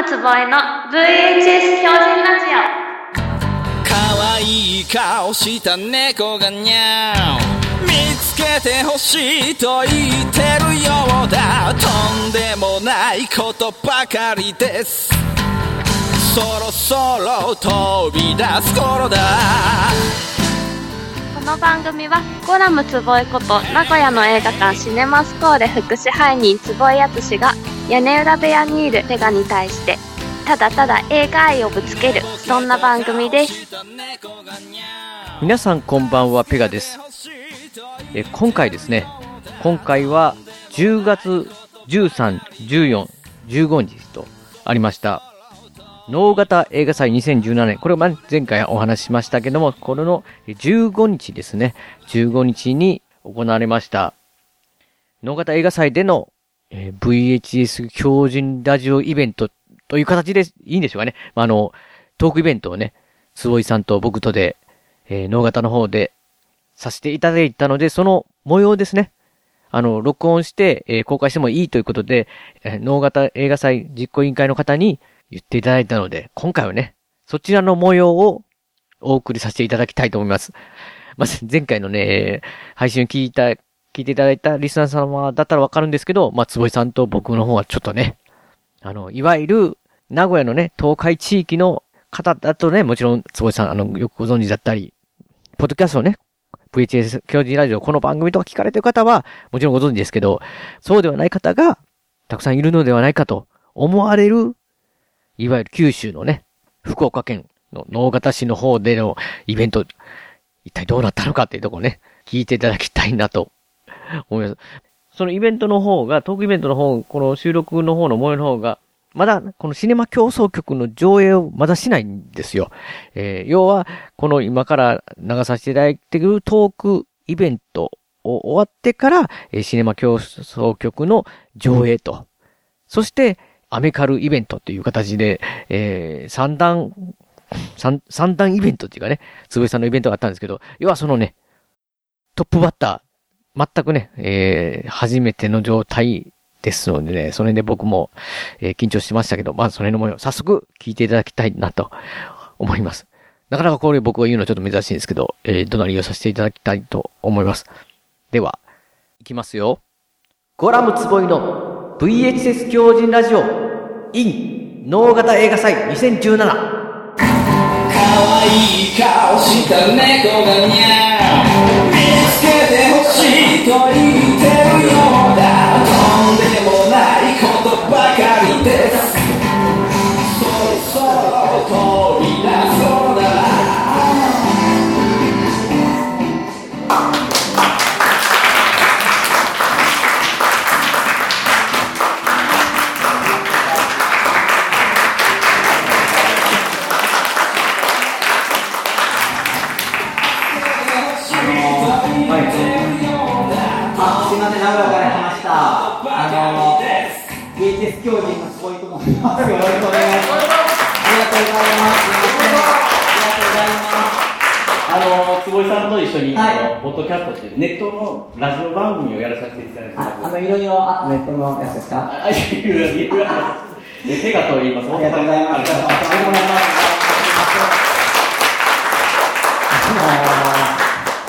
ムつぼえの VHS 標準ラジ可愛い顔した猫がにゃー見つけてほしいと言ってるようだ。とんでもないことばかりです。そろそろ飛び出す頃だ。オこの番組はコラムつぼえこと名古屋の映画館シネマスコーレ副支配人つぼえやつしが屋根裏部屋にいるペガに対してただただ映画愛をぶつけるそんな番組です。皆さんこんばんはペガです。え今回ですね今回は10月13、14、15日とありました脳型映画祭2017年。これは前回お話ししましたけどもこれの15日ですね。15日に行われました。脳型映画祭での、えー VHS 標準ラジオイベントという形でいいんでしょうかね。まあ、あの、トークイベントをね、坪井さんと僕とで、えー、脳型の方でさせていただいたので、その模様ですね。あの、録音して、えー公開してもいいということで、えー脳型映画祭実行委員会の方に言っていただいたので、今回はね、そちらの模様をお送りさせていただきたいと思います。まず、前回のね、配信を聞いた、聞いていただいたリスナー様だったらわかるんですけど、まあ、坪井さんと僕の方はちょっとね、あの、いわゆる、名古屋のね、東海地域の方だとね、もちろん、坪井さん、あの、よくご存知だったり、ポッドキャストをね、VHS 教授ラジオ、この番組とか聞かれてる方は、もちろんご存知ですけど、そうではない方が、たくさんいるのではないかと思われる、いわゆる九州のね、福岡県の能形市の方でのイベント、一体どうなったのかっていうところね、聞いていただきたいなと思います。そのイベントの方が、トークイベントの方、この収録の方の模様の方が、まだ、このシネマ競争局の上映をまだしないんですよ。えー要は、この今から流させていただいているトークイベントを終わってから、えーシネマ競争局の上映と、そして、アメカルイベントという形で、えー三段、三、三段イベントっていうかね、つぶさんのイベントがあったんですけど、要はそのね、トップバッター、全くね、えー初めての状態ですのでね、それで僕も、えー緊張しましたけど、まずそれの模様、早速聞いていただきたいなと思います。なかなかこれ僕が言うのはちょっと珍しいんですけど、えー、どなりをさせていただきたいと思います。では、いきますよ。ゴラムつぼいの VHS 狂人ラジオ in 脳型映画祭2017愛い顔した猫がにゃ見つけてほしいと言ってるようだ。とんでもないことばかりです。そろそろと。VHS 教人のすごいと思います。よろしくお願いします。ありがとうございます。ありがとうございます。あの坪井さんと一緒に、はいあのポッドキャストっていうネットのラジオ番組をやらさせていただいてますあ、あの、いろいろ、あ、ネットのやつですかああいやいやいやいやえ手がと言いますありがとうございます。ありがとうございます。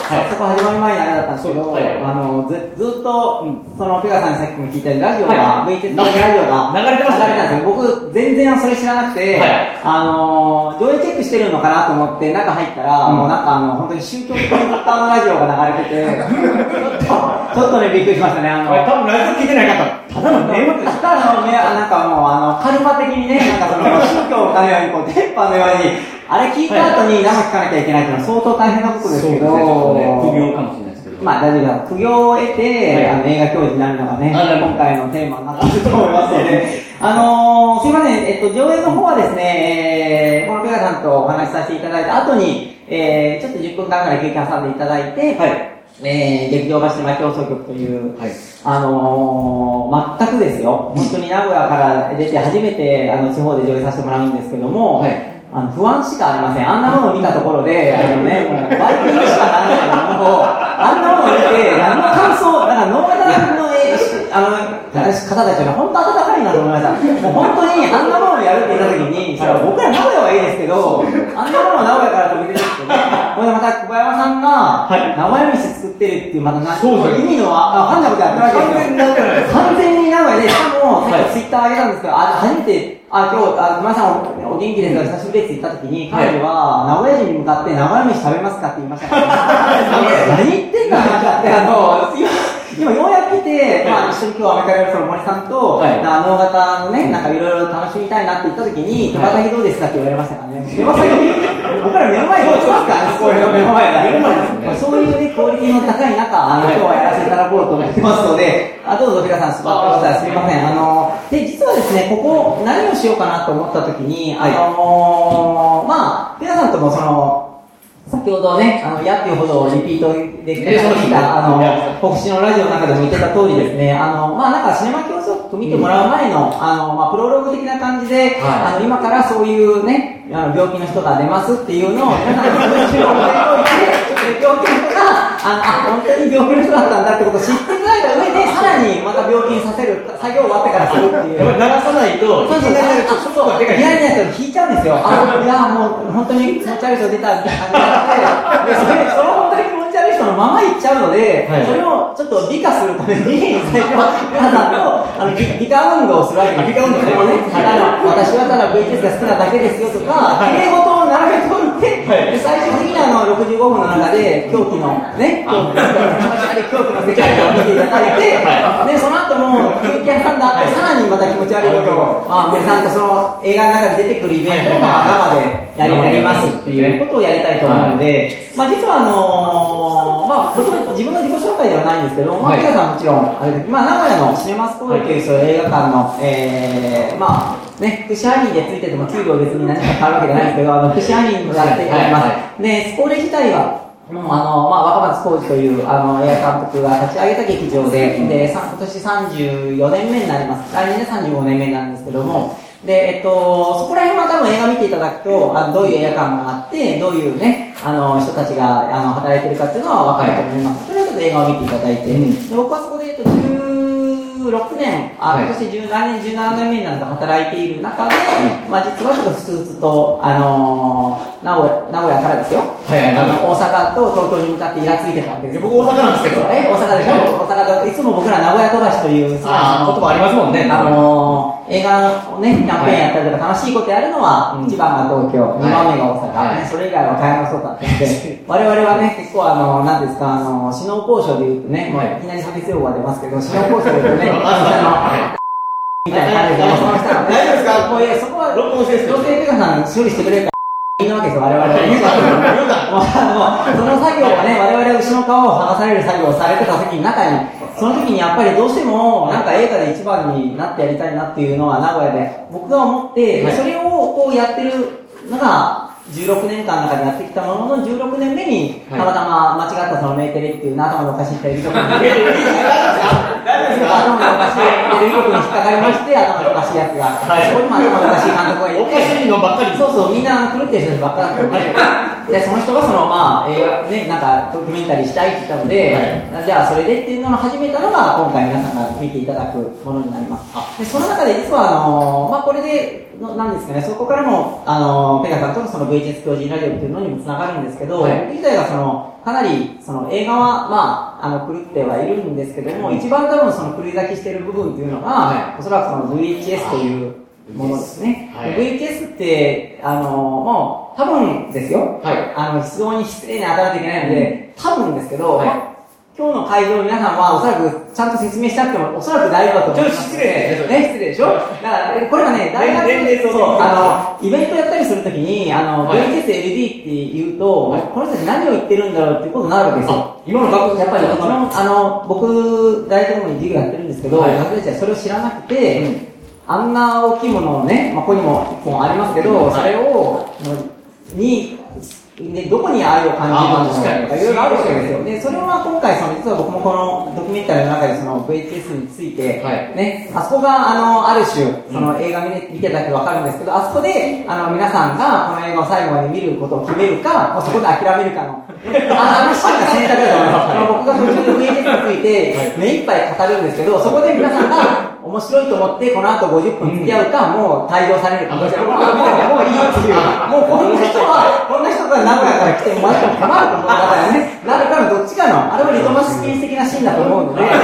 早速始まる前にあれだったんですけど、はい。あのずずっと、そのペガさんにさっきも聞いたようにラジオが、はい。VHS のラジオが流れてましたね。流れたんですよ僕全然それ知らなくて、はい。あの上映チェックしてるのかなと思って中入ったら、もうなんかあの本当に宗教的なラジオが流れててちょっとちょっとねびっくりしましたね。あの多分ラジオ聞いてない方ただの迷惑ですただのね、なんかもう、あの、カルマ的にね、なんかその、宗教かのように、こう、電波のように、あれ聞いた後に生聞かなきゃいけないっていうのは相当大変なことですけど、副業かもしれないですけど。まあ大丈夫だ。苦行を得て、はいあの映画教授になるのがね、今回のテーマになってると思いますので、あのー、すいません、えっと、上映の方はですね、えー、このペガさんとお話しさせていただいた後に、えー、ちょっと10分間ぐらい休憩挟んでいただいて、はい。えー、劇場橋島競争局という、はい。あのー、全くですよ、本当に名古屋から出て初めてあの地方で上映させてもらうんですけども、はいあの不安しかありません、あんなものを見たところで、あのね、もうバイキンしかならないものを、あんなものを見て、何の感想、だからノーマルのあの方たちが本当温かいなと思いました、もう本当にあんなものをやるって言ったときに、それは僕ら名古屋はいいですけど、あんなもの名古屋から飛び出てきて、ね、こでまた小山さんが名古屋飯作ってるっていう、またな、そう意味のあ、ファンなことやってるわけで、完全に名古屋で、しかも、さっきツイッター上げたんですけど、あ初めて。あ、今日、あ、熊さんおお元気ですか？久しぶりですって言った時に、彼女は、名古屋人に向かって、名古屋飯食べますかって言いましたから、何言ってんだ、話って、あの、今、今ようやく来て、まあ、一緒に今日アメリカの森さんと、はい。あの型のね、なんかいろいろ楽しみたいなって言った時に、手羽先どうですかって言われましたからね。手羽先、僕ら目の前に落ちますからね、こうい目の前だ目の前ですね。そういうね、クオリティの高い中、あの、今日はやらせていただこうと思ってますので、あどうぞ皆さん座ってください。すみません。あの、で、実はですね、ここ、何をしようかなと思った時に、あのまあ、皆さんともその、先ほどね、あの、やっていうほどリピートできてた、あの、国士のラジオの中でも言ってた通りですね、あの、まあなんかシネマ教則見てもらう前の、あの、まあプロローグ的な感じで、はい。あの、今からそういうね、あの病気の人が出ますっていうのを、皆さんに文章を入れておいて、病気の人が、あの、あ、本当に病気の人だったんだってことを知っていた上で、さらにまた病気にさせる、作業終わってからするっていう。やっぱり流さないと、そうそう、いきなりなると、ちょっとでかい。リアルなやつを引いちゃうんですよ。あ、いや、もう、本当に気持ち悪い人出たみたいな感じで、のまま行っちゃうので、はい。それをちょっと美化するために、最初は皆さんと、あの、美美化運動をするわけ。美化運動ねね。あの、私はただ VHS が好きなだけですよとか、綺麗事を並べておいて、はい。で最終的にあの、65分の中で、狂気の、ね、狂気の世界を見ていただいて、はで、その後も、休憩挟んだ後、さらにまた気持ち悪いことを、まあ、皆さんとその映画の中で出てくるイベントとか生でやりやりますっていうことをやりたいと思うので、まあ実はあのーまあ自分の自己紹介ではないんですけど、まあはい。皆さんもちろん、あれでまあ名古屋のシネマスコールというそういう映画館の、えー、まあね、福祉アニーでついてても給料別に何か変わるわけじゃないんですけど、あの福祉アニーもやっております。はい。で、スコーレ自体は、あの、まあ、若松浩二というあの映画監督が立ち上げた劇場で、で、さ今年34年目になります。来年で35年目になるんですけども、で、えっと、そこら辺は多分映画見ていただくと、あのどういう映画館があって、どういうね、あの、人たちがあの働いてるかっていうのは分かると思います。とりあえず映画を見ていただいて、で僕はそこで、えっと、16年、あ、はい。今年17年、17年目になると働いている中で、まあ実はちょっとふつふつと、あのー名古屋、名古屋からですよ。はいはい。あの大阪と東京に向かってイラついてたわけです。よ。僕大阪なんですけど。え、大阪でしょ？大阪で、いつも僕ら名古屋飛ばしという、あー言葉ありますもんね。あのー映画をね、キャンペーンやったりとか楽しいことやるのは、うん。1番が東京、2番目が大阪、はい。ねそれ以外は買い物そうだったんで、我々はね、結構あの、なんですか、あの、首脳交渉で言うとね、い。いきなり差別用語が出ますけど、首脳交渉で言うとね、ああの、みたいな感じで、その人大丈夫ですか？こういうそこは、録音してるんですよ。女性ペガさん処理してくれるから、いいわけですよ、我々は。その作業がね、我々は後ろの皮を剥がされる作業をされてた時に中に、その時にやっぱりどうしても、なんか映画で一番になってやりたいなっていうのは名古屋で、僕が思って、はい。それをこうやってるのが、16年間の中でやってきたものの16年目に、はい。たまたま間違ったそのメーテレっていう頭のおかしいテレビ局に、大丈夫ですか頭のおかしいテレビ局に引っかかりまして、頭のおかしいやつが、はいそこにも頭のおかしい監督がいて、おかしいのばっかりそうそう、みんな狂ってる人ばっかだったんで、で、その人がその、まあ、映画、ね、なんか、ドキュメンタリーしたいって言ったので、じゃあ、それでっていうのを始めたのが、今回皆さんが見ていただくものになります。で、その中で実は、あのまあ、これで、のなんですかね、そこからも、あのペガさんとのその VHS 教授ラジオっていうのにもつながるんですけど、はい僕自体がその、かなり、その映画は、まあ、あの、狂ってはいるんですけども、一番多分その狂い咲きしてる部分っていうのが、はい。おそらくその VHS というものですね。はい。VHS って、あのもう、多分ですよ。はい。あの、非常に失礼に当たらないといけないので、多分ですけど、はい。まあ今日の会場の皆さんはおそらくちゃんと説明しなくてもおそらく大丈夫だと思います。ちょっと失礼ですねね、失礼でしょ？だから、えこれがね、大学年齢とそう、あの、イベントやったりするときに、あの、はい。VHS、LD って言うと、はい。この人たち何を言ってるんだろうっていうことになるわけですよ。あ今の学校やっぱり、もちろん、あの、僕、大学でも授業やってるんですけど、はい。学生たちはそれを知らなくて、あんな大きいものをね、まあ、ここにも一本ありますけど、はいそれを、に、で、どこに愛を感じるのかにか、いろいろあるわけですよ。で、それは今回、その、実は僕もこのドキュメンタリーの中で、その VHS について、はい。ね、あそこが、あの、ある種、その映画見て見てたけどわかるんですけど、あそこで、あの、皆さんがこの映画を最後まで見ることを決めるか、もうそこで諦めるかの、あ あのシーンが選択だと思います。僕が途中で VHS について、目い。っぱい語るんですけど、そこで皆さんが、お面白いと思って、この後50分付き合うか、もう退場されるか、もういいっていう、もうこんな人は、こんな人が名古屋から来て、まだ困ると思う。からね、なるからどっちかの、あれはリトマス試験的なシーンだと思うので、そ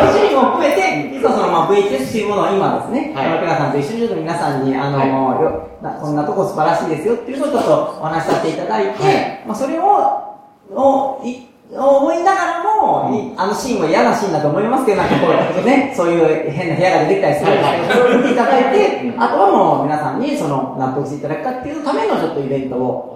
のシーンも含めて、実はそのまあ VHS というものを今ですね、はい。山倉さんと一緒にちょっと皆さんに、あの、はい。こんなとこ素晴らしいですよっていうのをちょっとお話しさせていただいて、はい。まあそれを、をい思いながらも、いあのシーンは嫌なシーンだと思いますけど、なんかこう、ね、そういう変な部屋が出てきたりするんですけど、それを見ていただいて、あとはもう皆さんにその納得していただくかっていうためのちょっとイベントを、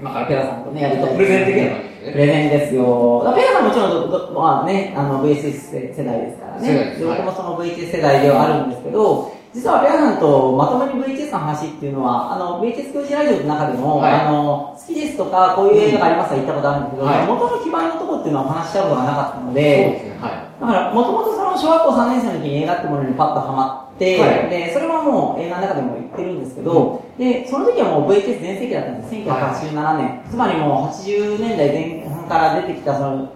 今からペラさんとね、やりたいプレゼン的な感じねプレゼンですよ。ペラさんもちろんど、どまあね、あの VHS 世代ですからね。ですはもその VHS 世代ではあるんですけど、実はペラさんとまともに VHS の話っていうのは、あの VHS 教師ラジオの中でも、はいあの好きですとか、こういう映画がありますは言ったことあるんですけど、はい元の基盤のところっていうのはお話ししたことがなかったので、そうですね。はい。だから、もともとその小学校3年生の時に映画ってものにパッとハマって、はいで、それはもう映画の中でも言ってるんですけど、で、その時はもう VHS 全盛期だったんです。1987年。つまりもう80年代前半から出てきたその、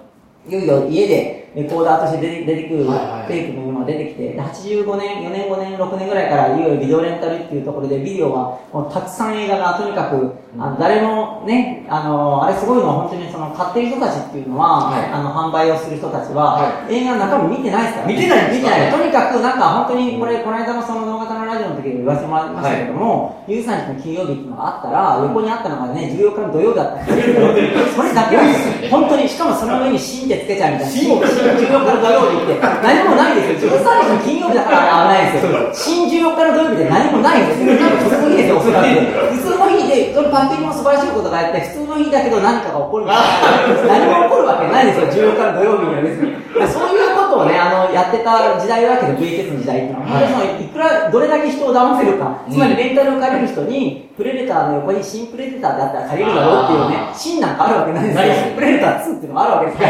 いよいよ家でレコーダーとして出て出てくるはいはいテープのも出てきて、で85年、4年、5年、6年ぐらいからいよいよビデオレンタルっていうところでビデオはもうたくさん映画がとにかく、あの誰もね、あの、あれすごいのは本当にその買ってる人たちっていうのは、はい。あの販売をする人たちは、は映画の中身見てないですから、見てない見てない。とにかくなんか本当にこれ、この間もその動画のラジオの時に言わせてもらいましたけども、13日の金曜日っていうのがあったら、横にあったのがね、14日の土曜日だったんですよ。それだけなんですよ。本当に、しかもその上に新ってつけちゃうみたいな。新14日の土曜日って何もないんですよ。13日の金曜日だから危ないんですよ。新14日の土曜日って何もないんですよ。普通の日ですよ、おそらく。普通の日で、そのパッケージも素晴らしいことがあって、普通の日だけど何かが起こるみたいな。何も起こるわけないですよ、14日の土曜日には別に。そういうことをね、あの、やってた時代だけど、VHS の時代ってのは、本当にそのい。くら、どれだけ人を騙せるか、つまりレンタルを借りる人に、プレデターの横に新プレデターであったら借りるだろうっていうね、新なんかあるわけないですよ。プレデター2っていうのがあるわけですか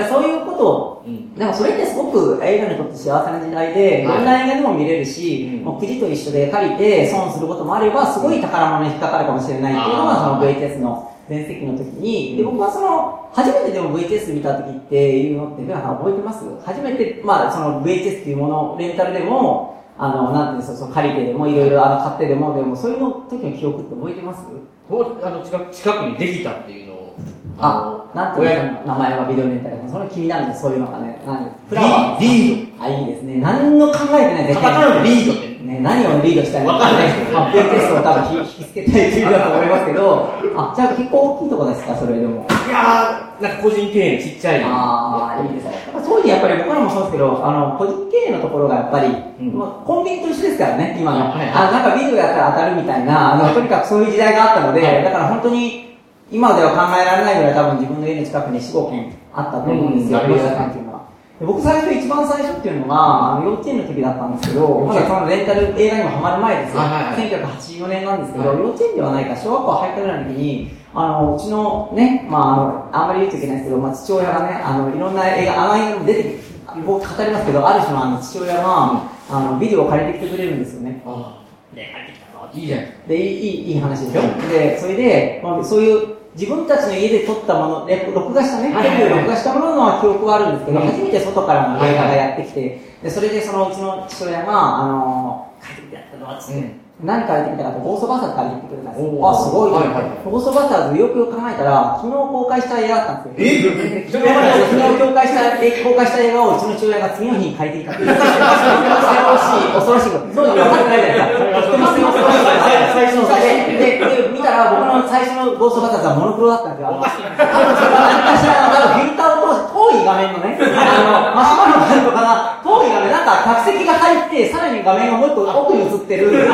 ら、そういうことを、でもそれってすごく映画にとって幸せな時代で、い。ろんな映画でも見れるし、もうくじと一緒で借りて損することもあれば、すごい宝物に引っかかるかもしれないっていうのが、その VHS の全盛期の時に、で、僕はその、初めてでも VHS 見た時っていうのって、皆さん覚えてます？初めて、まあ、その VHS っていうもの、レンタルでも、あの、なんていうんですか、その借りてでも、いろいろあの買ってでも、でも、そういうの時の記憶って覚えてます？こうあの近く近くにできたっていうあ、なんていう名前はビデオレンタルそれ気になるんです、そういうのがね。なんフラワー。リあ、いいですね。何の考えてない、絶カタカナのリードって。ね、何をリードしたいのわかね。発表テストを多分引き付けたいっていうだと思いますけど、あ、じゃあ結構大きいところですか、それでも。いやー、なんか個人経営のちっちゃい。ああ、いいですね。そういうふうにやっぱり僕らもそうですけど、あの、個人経営のところがやっぱり、んまあ、コンビニと一緒ですからね、今の。あなんかビデオやったら当たるみたいな、あの、とにかくそういう時代があったので、はいだから本当に、今では考えられないぐらい多分自分の家の近くに4、5軒あったと思うんですよ、うんビデオ屋さんっていうのは。で僕最初、一番最初っていうのが、あの幼稚園の時だったんですけど、まだそのレンタル映画にもハマる前ですよ。はいはいはい1984年なんですけど、はい幼稚園ではないか、小学校入ったぐらいの時に、あの、うちのね、まあ、あの、あんまり言うといけないですけど、まあ、父親がね、あの、いろんな映画、あの映画に出てきて、僕語りますけど、ある種のあの父親が、あの、ビデオを借りてきてくれるんですよね。あーね、入ってきたの。いいじゃないでいいいい話でしょで、それで、まあ、そういう、自分たちの家で撮ったもの、レ録画したね、テレビで録画したものの記憶はあるんですけど、うん。初めて外からの映画がやってきて、で、それでそのうちの父親が、あの、帰ってきてやったのつって、何借りてきたかって、ゴーストバスターズ借りてくれたんですよ。あ、すごいはいはいゴーストバスターズよくよく考えたら、昨日公開した映画だったんですよ。え？昨日公開した、え公開した映画をうちの父親が次の日に借りてきたっていう。恐ろしい、恐ろしいこと。そういうの分かってないじゃないで最初の最初で、で、で見たら僕の最初のゴーストバスターズはモノクロだったんですよ。あの多分それは何かしらの、多分フィルターを通して、遠い画面のね、あの、マシュマロがあるのかな、遠い画面、なんか客席が入って、さらに画面がもう一個奥に映ってる、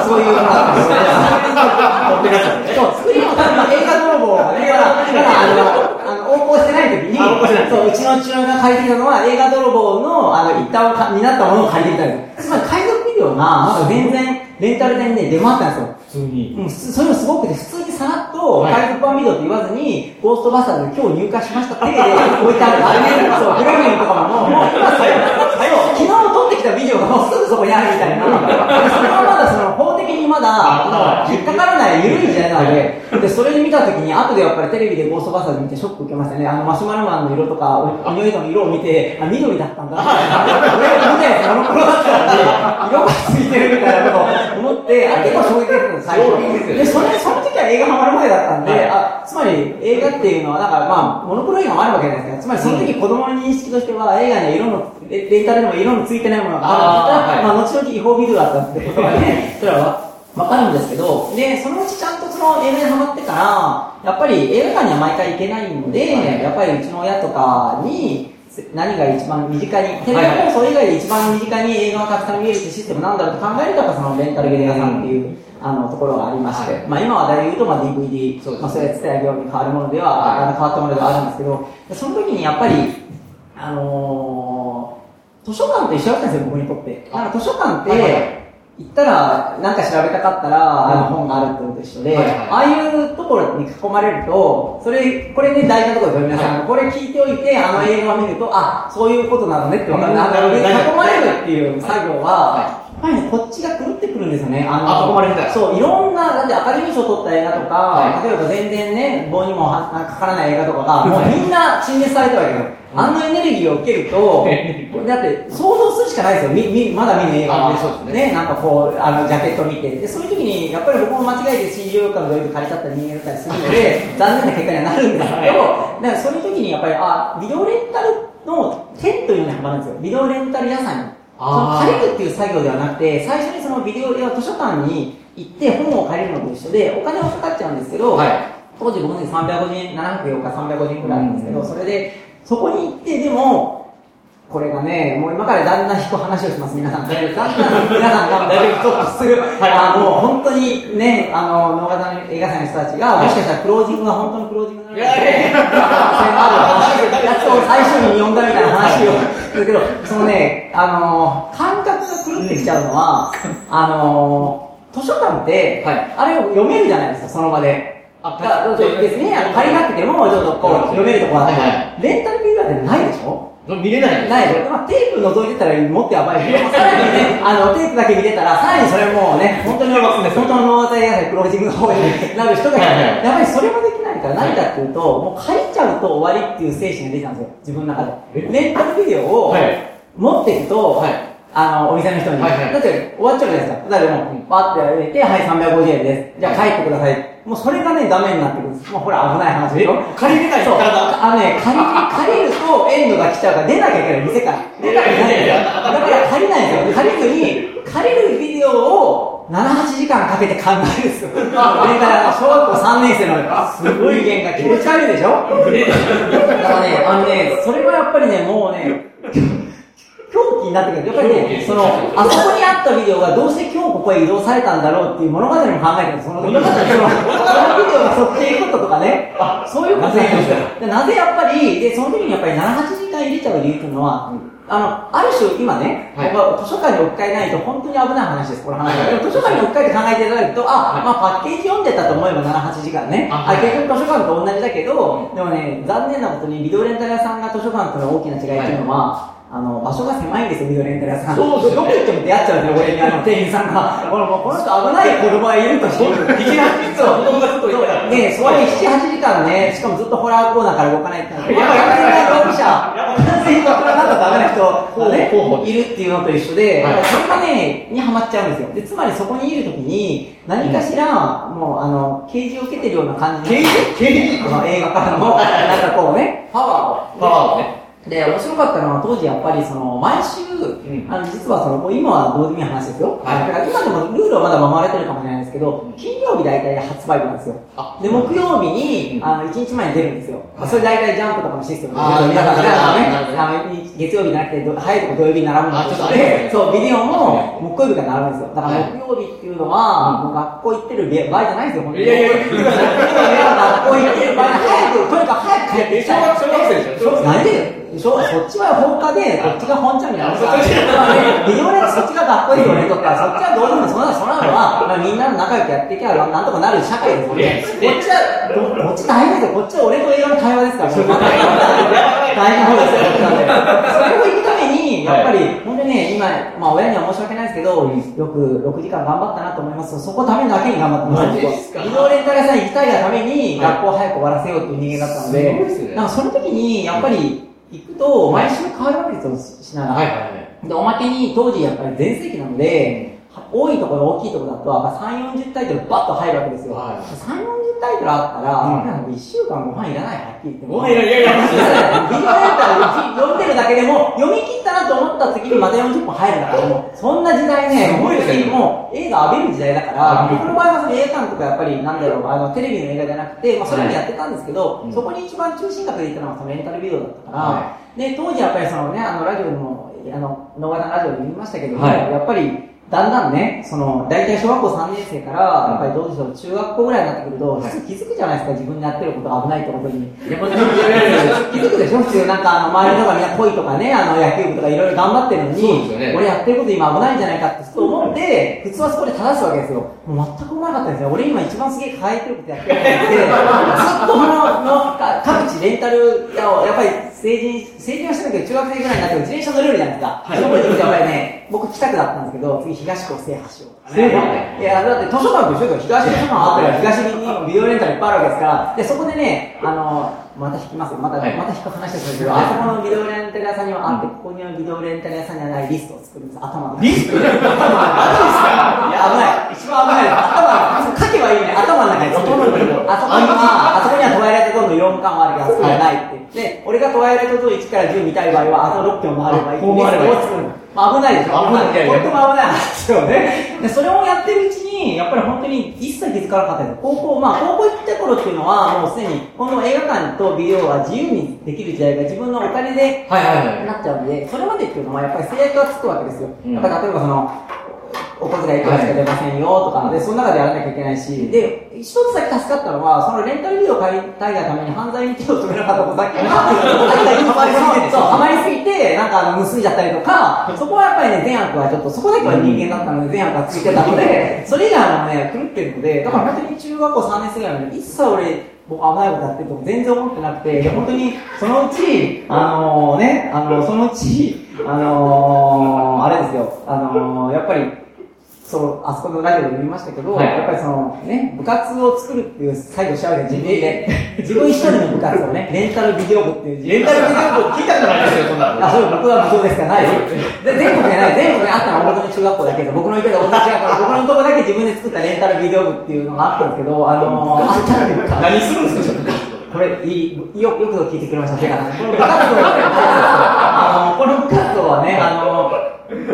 そういうのがあったんですよ。そう、スクリーンを多分映画泥棒がね、まだ、まだあの、あの、横行してない時に、そう、うちの父親が借りてきたのは映画泥棒の、あの、一端をか担ったものを借りてきたんです。つまり海賊ビデオが、まだ全然、レンタルでね、出回ったんですよ。普通に。うん、それもすごくて、普通にさらっと、はい海賊版ビデオって言わずに、ゴーストバスターズ今日入荷しましたってで置いてある。あれね、そう、グラフィンとかも、もう、今それ、そう昨日きたビデオがもうすぐそこにあるみたいな。それはまだその、法的にまだ、引っかからない緩い時代なので、で、それで見たときに、後でやっぱりテレビでゴーストバスターズ見てショック受けましたね。あの、マシュマロマンの色とか、お匂いの色を見て、あ、緑だったんだな。俺見たやつ、モノクロだったのに、色がついてるみたいなことを思って、あ、結構衝撃だったんです、最初。で、それ、その時は映画ハマる前だったんで、あ、つまり映画っていうのは、なんかまあ、モノクロ映画もあるわけじゃないですか。つまりその時子供の認識としては、映画には色の、レレンタルでも色のついてないものがあるんだったら、まあ、後々違法ビデオだったってことがね、それは。わかるんですけど、で、そのうちちゃんとその映画にハマってから、やっぱり映画館には毎回行けないので、やっぱりうちの親とかに、何が一番身近に、テレビ放送以外で一番身近に映画がたくさん見えるってシステムなんだろうと考えると、やっぱそのレンタルビデオ屋さんっていう、あのところがありまして、まあ今は大体言うとまあ DVD、まあそれは伝え業に変わるものでは、あの変わったものではあるんですけど、その時にやっぱり、あのー図書館と一緒だったんですよ、僕にとって。なんか図書館って、行ったら、なんか調べたかったら、あの本があるってことと一緒で、はいはい。ああいうところに囲まれると、それ、これね、大事なところですよ、皆さん。これ聞いておいて、あの映画を見ると、あ、そういうことなのねって分かる。囲まれるっていう作業は、ぱりね、こっちが狂ってくるんですよね。あのあそう、いろんな、だってアカデミー賞取った映画とか、は例えば全然ね、棒にもはかからない映画とかが、もうみんな陳列されてるわけよ。あのエネルギーを受けると、だって想像するしかないですよ。みみまだ見ぬ映画ですねね、なんかこう、あの、ジャケット見て。で、そういう時に、やっぱり僕も間違えて CG 用館のドリブ借りちゃった人間だったりするので、残念な結果にはなるんですけど、だからそういう時にやっぱり、あ、ビデオレンタルの点というのにハマるんですよ。ビデオレンタル屋さんに。その借りるっていう作業ではなくて、最初にそのビデオ映画図書館に行って本を借りるのと一緒で、お金はかかっちゃうんですけど、はい。当時僕の時350円、700円か350円くらいあるんですけど、それで、そこに行って、でも、これがね、もう今からだんだん引く話をします、皆さん。だんだん皆さんがだいぶストップする。あの、もう本当にね、あの、農家の映画祭の人たちが、もしかしたらクロージングが本当のクロージングにな。るいやつ を最初に読んだみたいな話をするけど、そのね、あのー、感覚が狂ってきちゃうのは、あのー、図書館って、はい。あれを読めるじゃないですか、その場で。あだから別にね、あの借りなくても、ちょっとこう、読めるところあってはい。はレンタルビデオってないでしょ？見れないない。テープ覗いてたらもっとやばいけど、さらにね、あの、テープだけ見てたら、さらにそれもうね、本当に、本当の脳体やクロージングの方に なる人がやっぱりそれもできないから、何かっていうと、もう借りちゃうと終わりっていう精神が出てたんですよ、自分の中で。レンタルビデオをはい。持っていくと、はいあの、お店の人に、はいはいだって終わっちゃうじゃないですか。だからもう、パッてやれて、はい、350円です。じゃあ帰ってください。もうそれがね、ダメになってくるんです。もうほら、危ない話でしょ？え？借りれないそう。体あのね、借り、借りるとエンドが来ちゃうから出なきゃいけない、店から。出なきゃいけないんですよ。だから借りないんですよ。借りずに、借りるビデオを7、8時間かけて考えるんですよ。それから小学校3年生のすごい弦が気持ち悪いでしょ？だからね、あのね、それはやっぱりね、もうね、狂気になってくる。やっぱりね、その、あそこにあったビデオがどうして今日ここへ移動されたんだろうっていう物語も考えてるその物語その、ビデオがそっちへ行くこととかね、そういうことなんですよ。でなぜやっぱり、で、その時にやっぱり7、8時間入れちゃう理由っていうのは、あの、ある種今ね、はい。僕は図書館に置き換えないと本当に危ない話です、この話。は。でも図書館に置き換えて考えていただくと、あ、まあパッケージ読んでたと思えば7、8時間ね。ああ結局図書館と同じだけど、でもね、残念なことにビデオレンタル屋さんが図書館との大きな違いっていうのは、あの、場所が狭いんですよ、ビデオレンタル屋さん。そうですよねどこ行っても出会っちゃうんですよ、俺にあの店員さんが。俺もうこの人危ない子供がいるとして。一八実は子供がずっといたからねそれで7、8時間ね、しかもずっとホラーコーナーから動かないってのは、やばい完全な容疑者、完全に大人なんかダメな人がねいるっていうのと一緒で、はいそれがね、にハマっちゃうんですよ。で、つまりそこにいるときに、何かしら、もう、あの、啓示を受けてるような感じ刑事刑事この映画からの、なんかこうね、パワーを。パワーをねで、面白かったのは当時やっぱりその、毎週、ん。あの、実はその、もう今はどうでもいい話ですよ。はい。だから今でもルールはまだ守られてるかもしれないですけど、金曜日大体発売日なんですよ。あで、木曜日に、あの、1日前に出るんですよ。まあそれ大体ジャンプとかのシステムで。あー皆さんね、あの月曜日じゃなくて、ど早いとこ土曜日に並ぶのあちょっとあですねそう、ビデオも木曜日から並ぶんですよ。だからはい。木曜日っていうのは、もう学校行ってる場合じゃないですよ、本当に。いやいや学校行ってる場合、早く、とにかく早く帰ってきたい。小学でしそそっちは放課で、こっちが本ちゃんみたいな。そっちビデオレンタルそっちが学校ですよね、とか、そっちはどうでもいいそんな、そんなのは、まあ、みんな仲良くやっていけば、なんとかなる社会ですよね。こっちは、ここっち大変ですよ。こっちは俺と映画の会話ですから、大変な方ですよ。それをに、やっぱり、本当にね、今、まあ親には申し訳ないですけど、よく6時間頑張ったなと思います。そこためだけに頑張ってます。マジですか？ビデオレンタル屋さんに行きたいがために、学校を早く終わらせようっていう人間だったので、でなんかその時に、やっぱり、行くと、毎週変わるわけですよ、しながら。で、おまけに当時やっぱり全盛期なので、多いところ、大きいところだと、やっぱ3、40タイトルバッと入るわけですよ。はい3、40タイトルあったら、うんなんか1週間ご飯いらない、はっきり言って。ごめんいやいやいやビデオレンタル読んでるだけでも、読み切ったなと思った次にまた40分入るんだから、もう、そんな時代ね、すごいですね本当にもう映画浴びる時代だから、うん僕の場合はその映画館とかやっぱり、なんだろう、あの、テレビの映画じゃなくて、まあそれもやってたんですけど、はいそこに一番中心格で言ったのがそのレンタルビデオだったから、はで、当時やっぱりそのね、あの、ラジオでも、あの、野川さんラジオで言いましたけども、はいやっぱり、だんだんね、その、大体小学校3年生から、やっぱりどうでしょう、中学校ぐらいになってくると、はい普通気づくじゃないですか、自分にやってることが危ないってことに。いや、気づくでしょ普通なんかあの周りの人がみんな恋とかね、あの野球部とかいろいろ頑張ってるのに、ね俺やってること今危ないんじゃないかってそう思って、普通はそこで正すわけですよ。もう全く思わなかったんですよ。俺今一番すげえ輝いてることやってるって ずっとこののか各地レンタル屋を、やっぱり成人、成人はしてたけど中学生ぐらいになって自転車乗れるじゃないですか。はい。そこにやっぱりね、僕北区だったんですけど、次東区を制覇しよう。制覇いや、だって図書館と一緒で。東に図書館あったら東にビデオレンタルいっぱいあるわけですから、で、そこでね、あの、また引きますよ。また、はい。また引く話ですけど、あそこのビデオレンタル屋さんにはあって、ここにはビデオレンタル屋さんにはないリストを作るんです。頭の。リストいや、危ない。一番危ない。頭の。書けばいいね。頭の中に。整るあそこには、あそこにはトワイライトゾーンの4巻もあるけど、あそこにはない。で、俺がトワイライトゾーン1から10見たい場合は、あと6巻もあればいい。こう回ればいいまあ危ないでしょ？危ないいやいやとっても危ない話ですよね。で、それをやってるうちに、やっぱり本当に一切気づかなかったんですよ。高校、まあ高校行った頃っていうのは、もうすでに、この映画館とビデオが自由にできる時代が自分のお金で、はいはいはいなっちゃうんで、それまでっていうのはやっぱり制約がつくわけですよ。うんやっぱり例えばその、お小遣いいくらしか出ませんよとか、で、その中でやらなきゃいけないし、で、一つだけ助かったのは、そのレンタルビデオを買いたいがために犯罪に手を止めなかったことだけが、ハマりすぎて、そう、ハマりすぎて、なんかあの、盗んじゃったりとか、そこはやっぱりね、善悪はちょっと、そこだけは人間だったので、善悪がついてたので、それ以外はね、狂ってるので、だから本当に中学校3年生ぐらいまで、一切俺、僕危ないことやってるとか全然思ってなくて、本当にそのうち、あのね、あの、そのうち、あのあれですよ、あのやっぱり、そう、あそこのラジオでも言いましたけど、はいやっぱりそのね、部活を作るっていう作業しちゃうわけで、自分で。自分一人の部活をね、レンタルビデオ部っていう。レンタルビデオ部聞いたことないですよ、そんなの。あ、そう、僕は部長ですから、ないです。で全国でない、全国であったのは僕の中学校だけど、僕の言ってた同じ学校、僕のとこだけ自分で作ったレンタルビデオ部っていうのがあったんですけど、あのー、何するんですか。これ、いい、よ、よくぞ聞いてくれました。てか、この部活動はね、あの、この部活動はね、あの、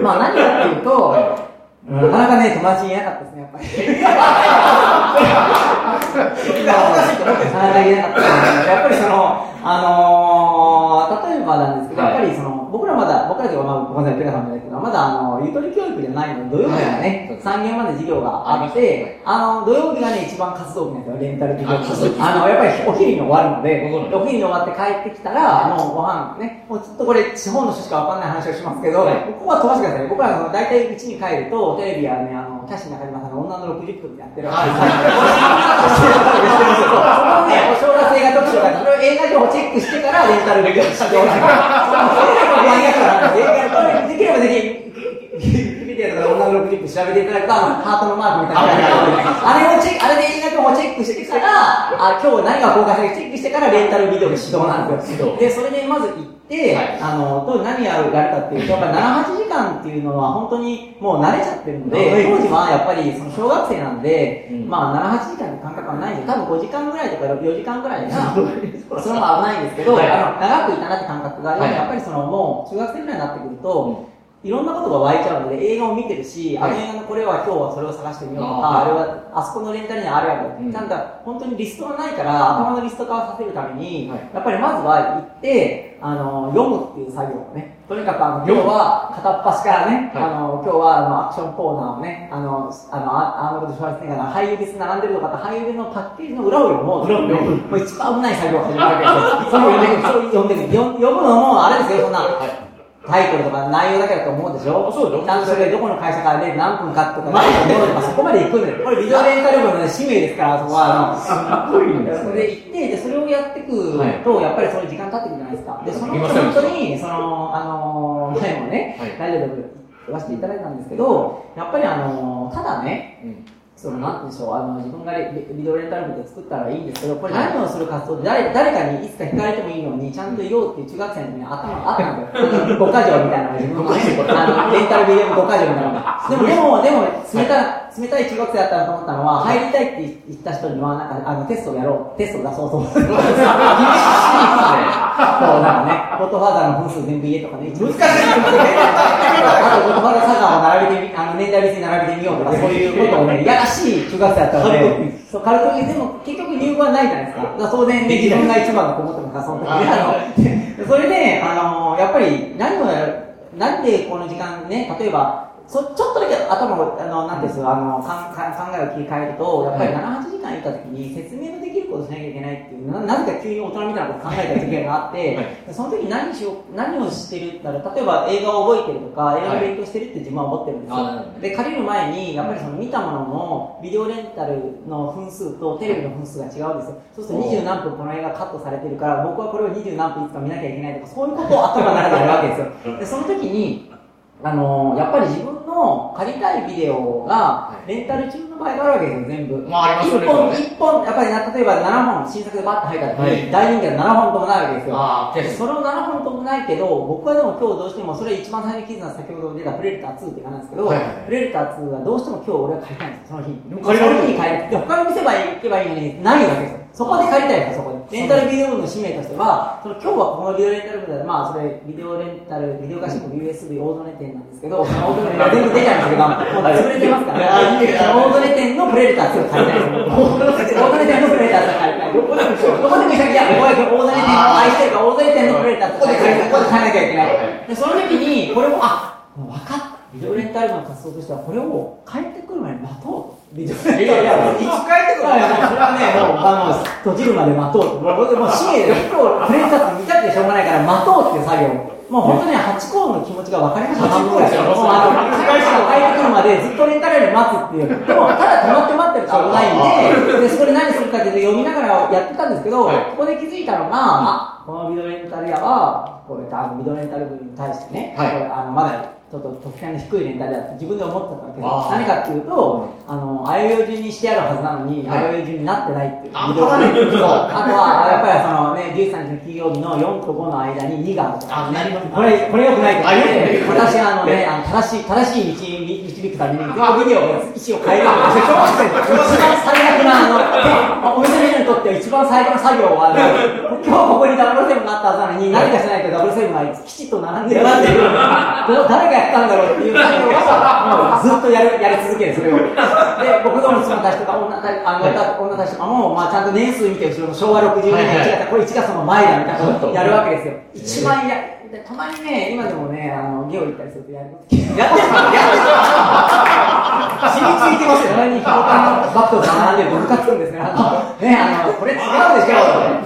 まあ何かっていうと、なかなかね、友達いなかったですね、やっぱり。なかなかいなかった。やっぱりその、あのー、例えばなんですけど、やっぱりその、僕らまだ、僕らというか、まあ、ごめんなさい、ペガさんじゃないけど、まだあの、ゆとり教育じゃないので、土曜日がね、3限まで授業があって、あの、土曜日がね、一番活動日なんですよ、レンタルビデオああの、やっぱりお昼に終わるので、お昼に終わって帰ってきたら、もうご飯ね、もうちょっとこれ、地方の人しかわかんない話をしますけど、はいここは飛ばしてください。僕らの大体うちに帰ると、テレビはね、あの、キャッシュ中島さんの女の60分でやってるわけです。そのね、お正月映画特集が、映画情報チェックしてからレンタルビデオしてできればぜひ、ビデオとか女のクリップ調べていただくと、あの、ハートのマークみたいなあれをチェック、あれで映画情報チェックしてから、あ、今日何が公開されるかチェックしてからレンタルビデオで指導なんですよ。で、それでまず行って、はい。あの、当時何やるかっていうと、やっぱり7、8時間っていうのは本当にもう慣れちゃってるので、当時はやっぱりその小学生なんで、うん。まあ7、8時間の感覚はないんで、多分5時間ぐらいとか4時間ぐらいが、その方が危ないんですけど、はい。あの、長くいたなって感覚があり、はい。やっぱりそのもう中学生ぐらいになってくると、いろんなことが湧いちゃうので、映画を見てるし、あの映画のこれは今日はそれを探してみようとか、ああれはあそこのレンタルにはあれやろ、うん。なんだ、本当にリストがないから、頭のリスト化をさせるために、はい。やっぱりまずは行って、あの、読むっていう作業をね、とにかくあの、今日は片っ端からね、はい。あの、今日はあの、アクションコーナーをね、あの、あの、あアーノルド・シュワルツェネッガーの俳優別に並んでるとか俳優のパッケージの裏を読もうっていう裏を読む。もう一番危ない作業が始まるわけですよ。それを読んでくる、読むのも、あれですよ、そんな、タイトルとか内容だけだと思うでしょ？そうでしょちゃんとそれどこの会社からで何分かとか、何分とかそこまで行くのよ。これビデオレンタル部のね、使命ですから、そこは。すごいんですそれで行って、で、それをやってくと、やっぱりその時間経ってくるじゃないですか。で、その本当に、その、あの、前もね、はい。ラジオで言わせていただいたんですけど、やっぱりあの、ただね、うんそのなんでしょう。あの自分がレビビデオレンタル部で作ったらいいんですけどこれ何をする活動で誰誰かにいつか聞かれてもいいのにちゃんと言おうっていう中学生の時に頭があったんだよ5か条みたいなのが自分のねあのレンタルビデオ5か条みたいなのが。でもでもでも冷た冷たい中学生だったなと思ったのは入りたいって言った人にはなんかあのテストをやろう。テストを出そうと思って。厳しいそうなんかね。ゴッドファーザーの分数全部言えとかね。難しい。あとゴッドファーザーサガーを並べてみあの年代別に並べてみようとかそういうことをねやらしい中学生だったので。そうカルトでも結局入部はないじゃないですかだから当然ね自分が一番だと思ってますからその時ねあのそれであのやっぱり何をやるなんでこの時間ね例えばそちょっとだけ頭をあのなんですかあのかんか考えを切り替えるとやっぱり7、8時間いた時に説明のできることをしなきゃいけないっていうななぜか急に大人みたいなこと考えた時があって、その時に何しよう何をしてるったら例えば映画を覚えてるとか映画の勉強してるって自分は思ってるんですよ、あなるほどで借りる前にやっぱりその見たもののビデオレンタルの分数とテレビの分数が違うんですよ。そうすると二十何分この映画カットされてるから僕はこれを二十何分いつか見なきゃいけないとかそういうことを頭の中でやるわけですよ。でその時にあのやっぱり自分の借りたいビデオがレンタル中の場合があるわけですよ全部、まあありますよね一本それね。一本やっぱりな例えば7本新作でバッと入った時に、はい。大人気が7本ともないわけですよ。あーそれを7本ともないけど僕はでも今日どうしてもそれ一番最初に聞いたのは先ほど出たプレデター2っていうかなんですけど、はプレデター2はどうしても今日俺は借りたいんですよその日。その日に借りで他の店ば行けばいいのにないわけですよそこで借りたいんですよそこでレンタルビデオ部の使命としてはその今日はこのビデオレンタル部でまあそれビデオレンタルビデオ貸しも USB 大曽根店なんですけど大曽根店全部出ちゃうんですけどもう潰れてますから。大曽根店のプレデター2を借りたい大曽根店のプレデター2を借りたいどこでもい大曽根店を愛してるから大曽根店のプレデター2を借りたいここで買えなきゃい。けない。でその時にこれもあ分かった。ビデオレンタル部の活動としてはこれを帰ってくる前に待とう。とビデオレンタルいつ帰ってくるいあの閉じるまで待とうともうもう使命で今日プレデターズ見たくてしょうがないから待とうっていう作業も。う本当に8コーの気持ちが分かりました。半分ぐらいもうあの会社が帰ってくるまでずっとレンタルで待つっていう。でもただ止まって待ってると危ないんででそこで何するかって読みながらやってたんですけど、はいここで気づいたのが、あこのビデオレンタル屋はこれあのビデオレンタル部に対してね、はい。これあのまだちょっと得点の低いレンタルだって自分で思ってたわけです。あー。何かっていうと、あの、あいうえお順にしてあるはずなのに、はい。あいうえお順になってないっていう。あとは、やっぱりそのね、13日の金曜日の4と5の間に2があるとか、あなります。これ、これ良くないとかあ良くない。私あのね、あの正しい、正しい道に導くために、このビデオを位置を変える。一番最悪な、あの、お店の人にとっては一番最悪な作業は、あ の今日ここにダブルセブンがあったはずなのに、何かしないとダブルセブンがきちっと並んでる並んでる。ど う誰がやったんだろうっていう作業を、もうずっとやる、やり続ける、それを。で、僕の妻たちとか女たち、あの、女たちとかも、まあちゃんと年数見て、後ろの昭和62年、はいはい1月、これ1月の前だみたいなことをやるわけですよ。一番や、でたまにね、今でもね、あの、ゲオ行ったりするとやりますやってる。やってる染みついてますよ。たまにヒロタのバットが並んでるとムカつくんですね。ね、あの、これ違うでし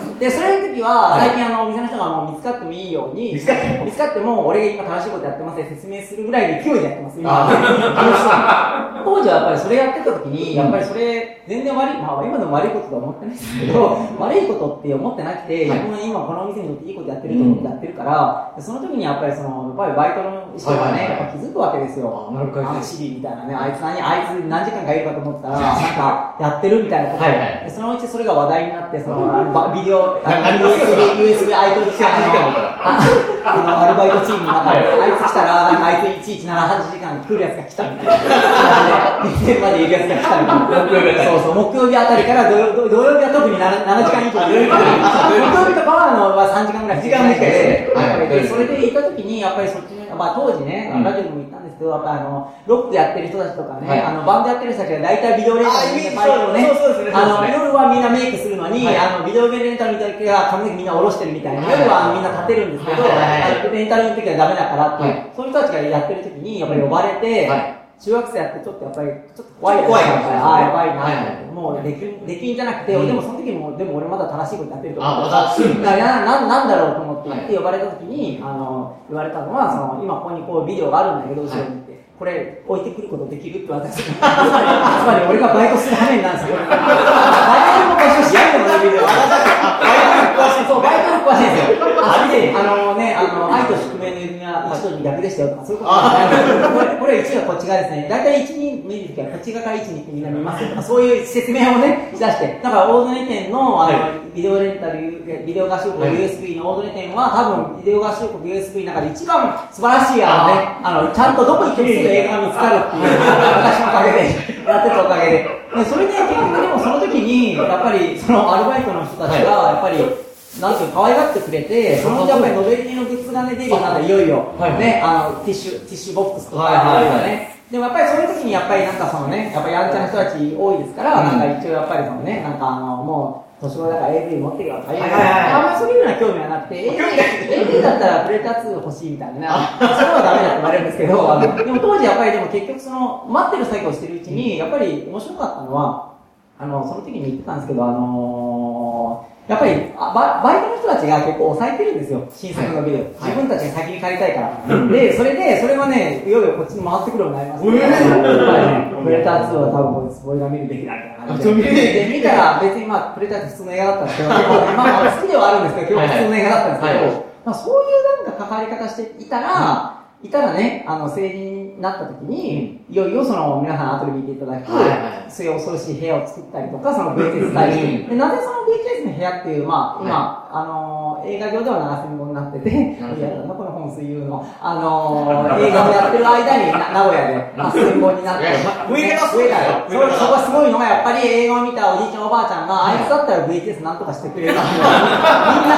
ょ。で、それの時は、最近あの、お店の人がもう見つかってもいいように、見つかっても。見つかっても、俺が今正しいことやってますって説明するぐらいの勢いでやってます、今。当時はやっぱりそれやってた時に、やっぱりそれ、全然悪い、まあ今でも悪いこととは思ってないですけど、悪いことって思ってなくて、自分は今このお店にとっていいことやってると思ってやってるから、その時にやっぱりその、やっぱりバイトの人がね、やっぱ気づくわけですよ。あなるほど。あのシリみたいなね、あいつ何、あいつ何時間かいるかと思ったら、なんかやってるみたいなこと。はいはい。でそのうちそれが話題になって、その、ビデオ、あの USB、USB アイドル時間あのあのアルバイトチームの中で、あいつ来たら、なんかあいついちいち7、8時間来るやつが来たみたいな。店までいるやつが来たみたいな。そうそう、木曜日あたりから土曜土曜日は特に 7, 7時間以上いる。木曜日とかはあのは3時間ぐらい時間短いですねはいでそれで行った時に、やっぱりそっちの、まあ当時ね、ラジオも言ったけど、あの、ロックやってる人たちとかね、はい。あの、バンドやってる人たちが大体ビデオレンタルであバイトをねそうそうそうですね。あの、夜はみんなメイクするのに、はい。あの、ビデオレンタル見た時は髪の毛みんな下ろしてるみたいな、はい。夜はみんな立てるんですけど、レンタルの時はダメだからって、はい。そういう人たちがやってる時に、やっぱり呼ばれて、はい中学生やってちょっとやっぱり、ちょっと怖いちょっと怖い。ああ、やばいな、はい。はいももうできん、できんじゃなくて、うん。でもその時も、でも俺まだ正しいことやってると思あわかる。だなななんだろうと思って、はい。って呼ばれた時に、あの、言われたのは、その、今ここにこうビデオがあるんだけど、後ろにって。これ置いてくることできるって私 つまり俺がバイトする羽目になるんですよ。バイトの場所しないのね、ビデオ。そう、バイトの詳しいんですよ。あ、で、あのね、あの、愛と宿命の指が一度に逆でしたよとか、そういうことこれ、これ1がこっち側ですね。大体1、2見るときはこっち側から1、2ってみんな見ますとか、そういう説明をね、しだして。だから、大曽根店の、あの、ビデオレンタル、ビデオ合衆国 USB の大曽根店は、多分、ビデオ合衆国 USB の中で一番素晴らしい、あのね、あの、ちゃんとどこ行ってもすぐ映画見つかるっていう、私のおかげで、やってたおかげで。でそれで結局でもその時に、やっぱり、そのアルバイトの人たちが、やっぱり、なんていうか可愛がってくれて、そのうちやっぱりノベルティのグッズがね、出るようになったいよいよ、はいね、あの、ティッシュ、ティッシュボックスとか、はいはいはいいろいろね。でもやっぱりそういう時にやっぱりなんかそのね、やっぱりやんちゃな人たち多いですから、うんなんか一応やっぱりそのね、なんかあの、もう、年頃だから AV 持ってるから大変だ。はいあんまりそういうような興味はなくて、AV, AV だったらプレタ2欲しいみたいな、それはダメだって言われるんですけど、でも当時やっぱりでも結局その、待ってる作業をしてるうちに、やっぱり面白かったのは、あの、その時に言ってたんですけど、あのーやっぱりあバ、バイトの人たちが結構抑えてるんですよ、新作のビデオ。自分たちが先に借りたいから。で、それで、それがね、いよいよこっちに回ってくるようになりました、えープレター2は多分これが見るべきだみたいな感じで。で、見たら別にまあ、プレター2普通の映画だったんですけど、まあ好きではあるんですけど、結構普通の映画だったんですけど、はい。はいまあ、そういうなんか関わり方していたら、いたらね、あの、成人になった時に、いよいよその、皆さん後で見ていただく、そういう恐ろしい部屋を作ったりとか、そのイル。でなぜその VHS の部屋っていう、まあ、今、あの、映画上では7000本になってて、この水優の、あの、映画をやってる間に名古屋で8000本になって、すごい上がそれそこすごいのが、やっぱり映画を見たおじいちゃんおばあちゃんが、あいつだったら VHS なんとかしてくれる、みんな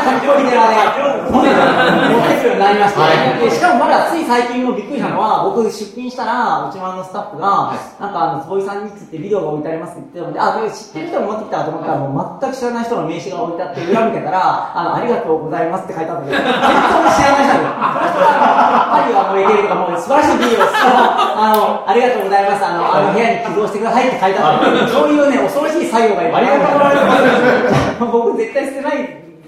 書き込みであれ、持てるようになりまして、はいしかもまだつい最近もびっくりしたのは、僕出勤したら、うちのスタッフが、なんかあの、坪井さんについてビデオが置いてありますって言って、あ、知ってる人も持ってきたと思ったら、もう全く知らない人の名刺が置いてあって、裏向けたら、あの、ありがとうございますって書いてあったんだけど、全然知らない人で、その人が、パリはもういけるとか、もう素晴らしいビデオです。あの、ありがとうございます。あの、あの部屋に寄贈してくださいって書いてあって、そういうね、恐ろしい作業がいっぱいありがとうございます。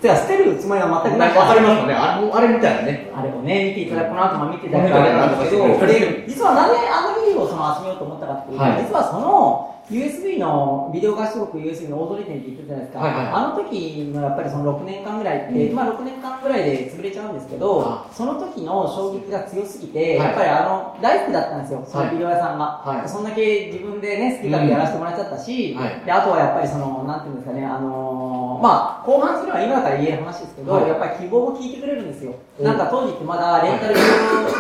僕絶対捨てるつもりは全くない。わかりますよね。あれ、あれみたいなね。あれをね、見ていただく、この後も見ていただくとあれなんですけど、う。んで実はなぜあのビデオをその集めようと思ったかっていうと、はい。実はその USB のビデオ合衆国 USB の大鳥店って言ってるじゃないですか、はいはいあの時のやっぱりその6年間ぐらいって、まあ6年間ぐらいで潰れちゃうんですけどあ、その時の衝撃が強すぎて、はい。やっぱりあの、大好きだったんですよ、そのビデオ屋さんが。はい。そんだけ自分でね、好き勝手やらせてもらっちゃったし、うんはい。で、あとはやっぱりその、なんていうんですかね、あのーまあ、後半すれば今から言える話ですけど、はい。やっぱり希望を聞いてくれるんですよ。うん。なんか当時ってまだレンタル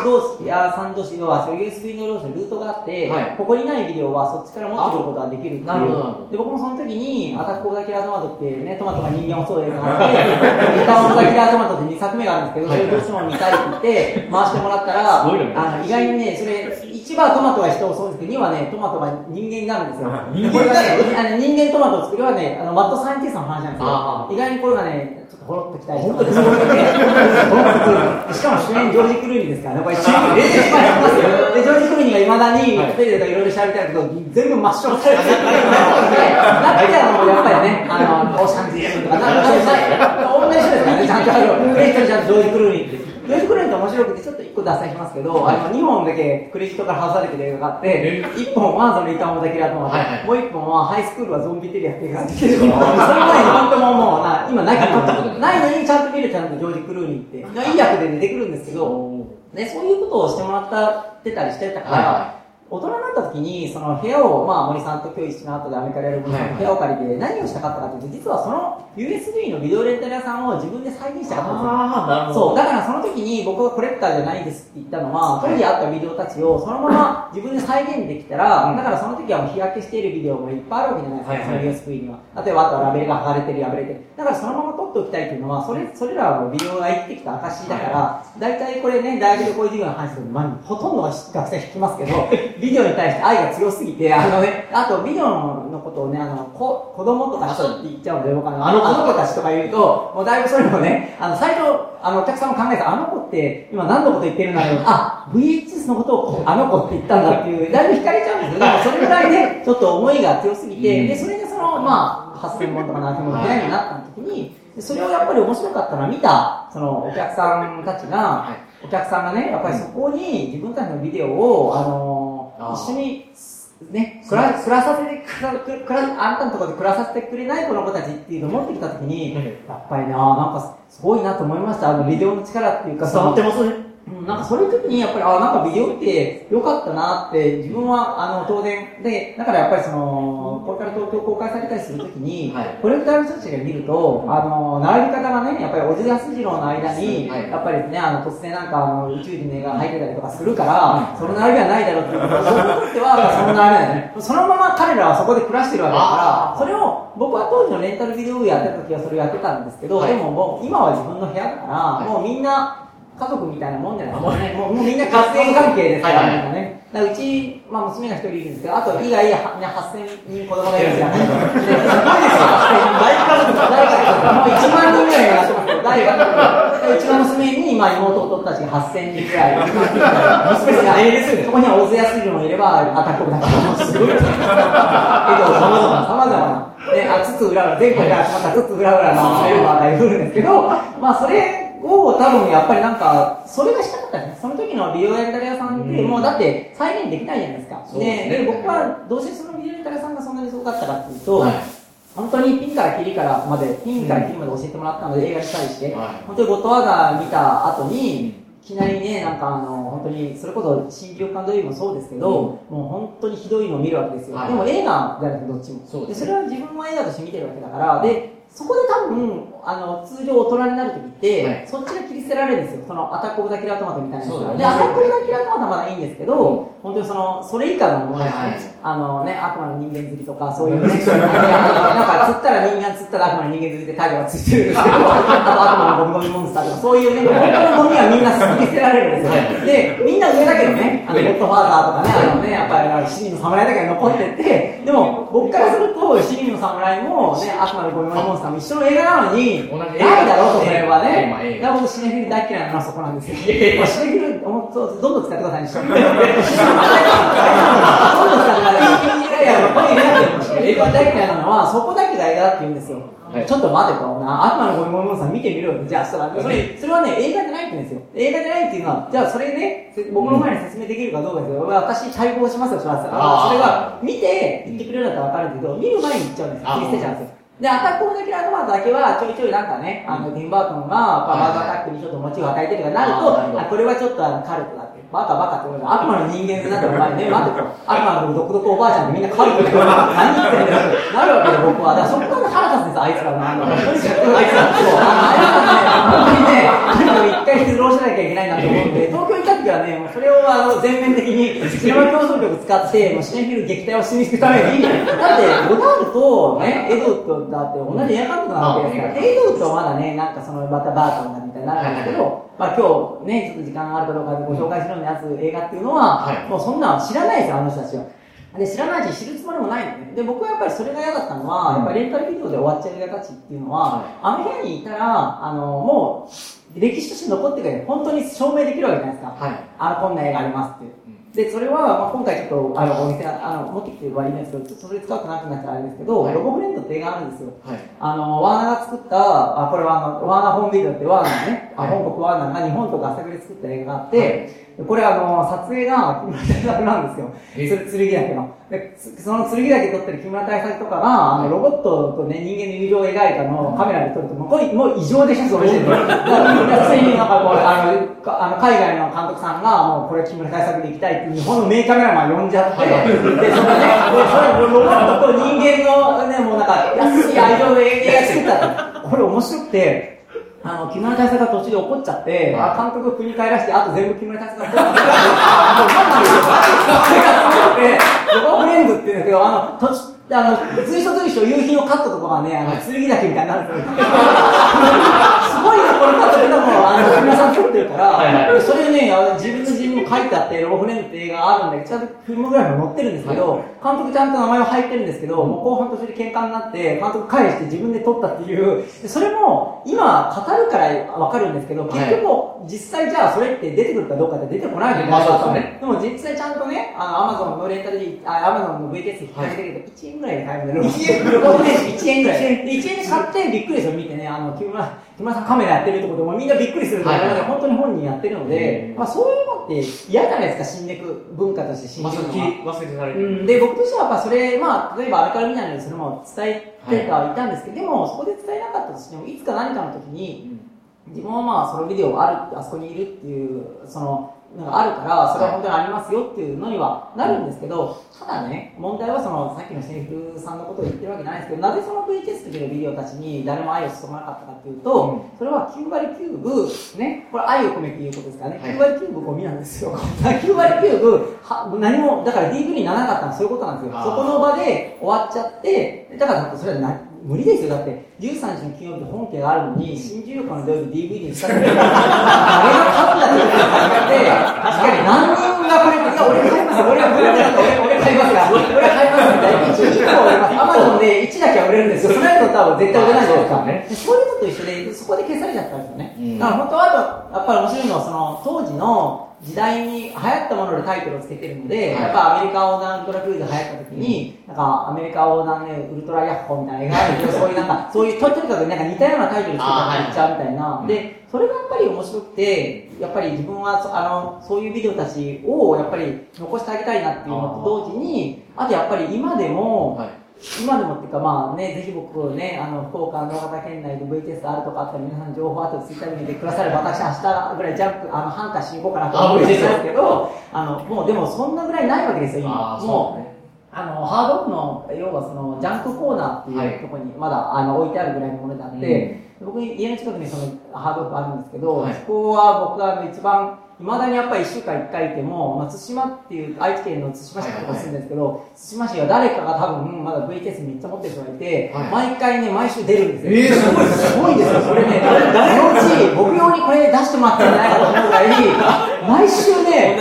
同士やさん同士要はそういう USB の同士のルートがあって、はい。ここにないビデオはそっちから持ってくることができるっていう。なるほどで、僕もその時に、アタックオブザキラートマトってね、トマトが人間を襲う映画があって、リタオブザキラートマトって2作目があるんですけど、それどうしても見たいって言って、回してもらったら、あの意外にね、それ、1はトマトが人を襲うんですけど、2はね、トマトが人間になるんですよ。人間これがね、あの人間トマトを作るはね、あのマッドサイエンティストの話なんですよあ。意外にこれがね、ちょっとほろっときたいうね、ほろっとくる。しかも主演ジョージ・クルーニーですからね、これ、主演冷静にしますよ。で、ジョージ・クルーニーがいまだに、はいテレビとかいろいろ調べてあるけど、全部真っ白されてる。なってあの、やっぱりね、あの、オーシャンズイレブンとか、なんか、同じ人ですからね、ちゃんとあの、クレジットちゃんとジョージ・クルーニーって。ジョージ・クルーニーって面白くて、ちょっと一個脱線しますけど、あの、2本だけクレジットから外されてる映画があって、1本はそのリターン・オブ・ザ・キラートマトはいはい。もう1本はハイスクールはゾンビテリアっていう映画が出てるその前に本当ももうな、今ない ないの？にちゃんと見るちゃんとジョージ・クルーニーって、い。い役で出てくるんですけど、ね、そういうことをしてもらってたりしてたから、大人になった時に、その部屋を、まあ森さんと今日一緒の後でアメリカでやる部屋を借りて何をしたかったかというと、実はその USB のビデオレンタル屋さんを自分で再現したかったんですよ。ああ、なるほど。そう、だからその時に僕はコレクターじゃないですって言ったのは、当時あったビデオたちをそのまま 自分で再現できたら、だからその時はもう日焼けしているビデオもいっぱいあるわけじゃないですか、その USB には。例えばあとはラベルが剥がれてる、破れてる。だからそのまま撮っておきたいっていうのは、それ、それらのビデオが生きてきた証だから、大体これね、大学でこういう授業の話すると、まあ、ほとんどが学生聞きますけど、ビデオに対して愛が強すぎて、あのね、あとビデオのことをね、あの、こ子供とか人って言っちゃうので、僕あの、あの子たちとか言うと、もうだいぶそれもね、あの、最初、あの、お客さんも考えて、あの子って、今何のこと言ってるんだろう、あ、VHS のことをあの子って言ったんだっていう、だいぶ惹かれちゃうんですよ。でもそれぐらいね、ちょっと思いが強すぎて、で、それでそその、まあ、8000本とか7000本出ないになった時に、それをやっぱり面白かったのは見た、そのお客さんたちが、お客さんがね、やっぱりそこに自分たちのビデオを、あの一緒に、ね、暮ら暮らさせてくらく暮ら、あなたのところで暮らさせてくれないこの子たちっていうのを持ってきたときに、やっぱりね、あーなんかすごいなと思いました。あの、ビデオの力っていうか、伝わってますね。うんなんかそういう時にやっぱり、あなんかビデオって良かったなって、自分はあの当然、で、だからやっぱりその、これから東京公開されたりする時に、はい。コレクターの人たちが見ると、あの、並び方がね、やっぱり小津安二郎の間に、はい。やっぱりね、あの、突然なんかあの宇宙人の絵が入ってたりとかするから、その並びはないだろうって僕にとっては、その並びなんです。ね。そのまま彼らはそこで暮らしてるわけだから、それを、僕は当時のレンタルビデオやってた時はそれをやってたんですけど、はい。でももう今は自分の部屋だから、い。もうみんな、家族みたいなもんじゃないですかね。もうみんな活縁関係ですから、はいはい。みんなね。だからうち、まあ娘が一人いるんですけど、あと以外、はね、8000人子供がいるんですよ。ですごいですよ。大家族。大家族。もう1万人ぐらいがやってますけど、大家族。でうちの娘に、まあ妹弟たちが8000人ぐらい。娘が、えですそこには大勢安いのもいれば、アタックだから、すごいですよ。えっと、様々な、様々な。で、あ、つつ裏裏、全国から集まったつつ裏裏のメンバーがいるんですけど、まあそれを多分やっぱりなんか、それがしたかったんですね。その時のビデオレンタル屋さんって、もうだって再現できないじゃないですか。ですね。で、で僕はどうしてそのビデオレンタル屋さんがそんなにすごかったかっていうと、はい。本当にピンからキリからまで、ピンからキリまで教えてもらったので、映画に対して、はい。本当にゴッドファーザー見た後に、いきなりね、なんかあの、本当に、それこそ新記録館ドイもそうですけど、もう本当にひどいのを見るわけですよ。はい。でも映画じゃないですか、どっちも。そうですそれは自分も映画として見てるわけだから、で、そこで多分、あの、通常大人になるときって、はい。そっちが切り捨てられるんですよ。その Attack of the Killer Tomato みたいなで、 Attack of the Killer Tomato はまだいいんですけど、本当にその、それ以下のものですね。はいはい。あのね、悪魔の人間釣りとか、そういうね、なんか釣ったら人間、釣ったら悪魔の人間釣りでタイがついてるんですけど、あと悪魔のゴミゴミモンスターとか、そういうね、本当のゴミはみんな捨て捨てられるんですよ。で、みんな上だけどね、あの、ゴッドファーザーとかね、あのね、やっぱりあの、七人の侍だけが残ってて、でも、僕からすると、七人の侍も、ね、悪魔のゴミゴミモンスターも一緒の映画なのに、同じないだろうれはねだから僕、シネフィル大嫌いなのはそこなんですよ。シネフィル、どんどん使ってくださいね。どんどん使ってください。いやいや、ここに入れなくても映画大嫌いなのは、そこだけが映画だって言うんですよ。はいちょっと待てと、な、悪魔のゴミゴミモンスター見てみろよ。じゃあ、それ、それはね、映画じゃないって言うんですよ。映画じゃないっていうのは、じゃあ、それね、せ僕の前に説明できるかどうかですよ。私、対抗しますよ、そそれは、見て、言ってくれるんだったらわかるけど、見る前に言っちゃうんですよ。切り捨てちゃうんですよ。で、アタックオブザキラートマンだけは、ちょいちょいなんかね、あの、ティンバートンが、まあ、バーガーアタックにちょっとモチを与えてるとかなると、あこれはちょっとあの、カルトだって。バカバカってことで、悪魔の人間になってお前ね、待ってと。悪魔の毒々おばあちゃんってみんなカルトって 何言ってんだよ。なるわけで僕は。だからそこから腹立つんです、あいつらの。あの、あいつら。そう、あの、あいつらね、本当にね、一回出動しなきゃいけないなと思うんで、東京時はね、それをあの、全面的に、シネマ競争力使って、もうシネフィル撃退をしに行くために、だって、ゴダールとね、エドウッドだって同じ映画監督なわけですから、エドウッドはまだね、なんかその、またバートンだみたいになるんですけど、まあ今日ね、ちょっと時間があるかどうかでご紹介するようなやつ、映画っていうのは、はい。もうそんなの知らないですよ、あの人たちは。で、知らないし、知るつもりもないのね。で、僕はやっぱりそれが嫌だったのは、やっぱりレンタルビデオで終わっちゃう映画たちっていうのは、あの部屋にいたら、あの、もう、歴史として残ってくれる。本当に証明できるわけじゃないですか。はいあの、こんな映画ありますって。で、それは、まあ、今回ちょっと、あの、お店、あの、持ってきてはいいんですけど、ちょっとそれ使うとなくなっちゃうあれですけど、はいロボフレンドって映画あるんですよ。はいあの、ワーナーが作った、あ、これはあの、ワーナーホームビデオってワーナーね、あはい本国ワーナーが日本とか朝倉で作った映画があって、これあの、撮影が木村大作なんですよ。剣岳の。で、つその剣岳撮ってる木村大作とかが、あの、ロボットとね、人間の友情を描いたのをカメラで撮ると、もうこれ、もう異常でしょ、それしてる。だから、普通になんかこう、あの、かあの海外の監督さんが、もうこれ木村大作で行きたいって、日本の名カメラマン呼んじゃって、で、それね、で、それロボットと人間のね、もうなんか、安い愛情で映画作った。これ面白くて、あの、木村大作が途中で怒っちゃって、あ監督を国帰らして、あと全部木村大作が怒っちゃって、もう何なんですよ。それがすごくて、ロボフレンドって言うんですけど、あの、途中あの、随所随所夕日のカットとかがね、あの、剣岳みたいになるんですよ。すごいね、このカットでも、あの、木村さん撮ってるから、はいはい。でそれね、あの自分の自分も書いてあって、ロボフレンドって映画があるんだけど、ちゃんとフィルムグラフィーも載ってるんですけど、監督ちゃんと名前は入ってるんですけど、もう後半途中で喧嘩になって、監督返して自分で撮ったっていう、でそれも、今、語るからわかるんですけど、結局、実際じゃあそれって出てくるかどうかって出てこないじゃないですか。まあそうですね。でも実際ちゃんとね、あの、アマゾンのレンタルで、あ、アマゾンの VTS 引っ掛けてるけど、1円ぐらいで買えるんだよ。1円1円ぐらい。で、1円で買ってびっくりする見てね、あの、木村、木村さんカメラやってるってことで、もうみんなびっくりするところで、はいはい本当に本人やってるので、まあそういうのって嫌じゃないですか、死んでいく文化として死んまでいくのは。さき忘れてされてる。うん、で、僕としてはやっぱそれ、まあ、例えばあれから見ないのでそれも伝えてはいたんですけど、でもそこで伝えなかったとしても、いつか何かの時に、自分はまあそのビデオがあるあそこにいるっていう、その、なんかあるから、それは本当にありますよっていうのにはなるんですけど、ただね、問題はその、さっきのセリフさんのことを言ってるわけじゃないですけど、なぜその VTS 時のビデオたちに誰も愛を注がなかったかっていうと、それは9割9分、ね、これ愛を込めて言うことですからね、9割9分ゴミなんですよ。9割9分、は何も、だから DV にならなかったのはそういうことなんですよ。そこの場で終わっちゃって、だからそれはな無理ですよ。だって、13日の金曜日で本家があるのに、新自由化の土曜日 DVD にしたら、誰が勝ったって確かに何人がこれ、俺買いますよ。俺買いますから、俺は買いますみたいな。1、1個。アマゾンで1だけは売れるんですよ。そのやつ多分絶対売れないじゃないですか。でそういうのと一緒で、そこで消されちゃったんですよね。だから本当は、あと、やっぱり面白いのは、その、当時の、時代に流行ったものでタイトルをつけてるので、やっぱアメリカ横断ウルトラクルーズ流行った時に、なんかアメリカ横断ね、ウルトラヤッホーみたいな映画。そういうなんか、そういう、ととにかくなんか似たようなタイトルつけたって言っちゃうみたいな。で、それがやっぱり面白くて、やっぱり自分はそあの、そういうビデオたちをやっぱり残してあげたいなっていうのと同時に、あとやっぱり今でも、はい今でもっていうかまあね、ぜひ僕ね、あの、福岡、野方県内で VTS あるとかあったら皆さん情報あとツイッターで見てくだされば私明日ぐらいジャンプ、あの、ハンターしに行こうかなと思ってるんです。けど、あの、もうでもそんなぐらいないわけですよ、今。もうあの、ハードオフの、要はその、ジャンクコーナーっていうところにまだ、あの、置いてあるぐらいのものであって、僕、家の近くにその、ハードオフあるんですけど、はい。そこは僕が一番、未だにやっぱり1週間1回いても、まあ、対馬っていう、愛知県の対馬市のところに住んでるんですけど、対馬市は誰かが多分、まだ VTS めっちゃ持ってる人がいて、毎回ね、毎週出るんですよ。えーすごいすごいですよ。それね、誰のうち、僕用にこれ出してもらってるんじゃないかと思うぐらい、毎週ね。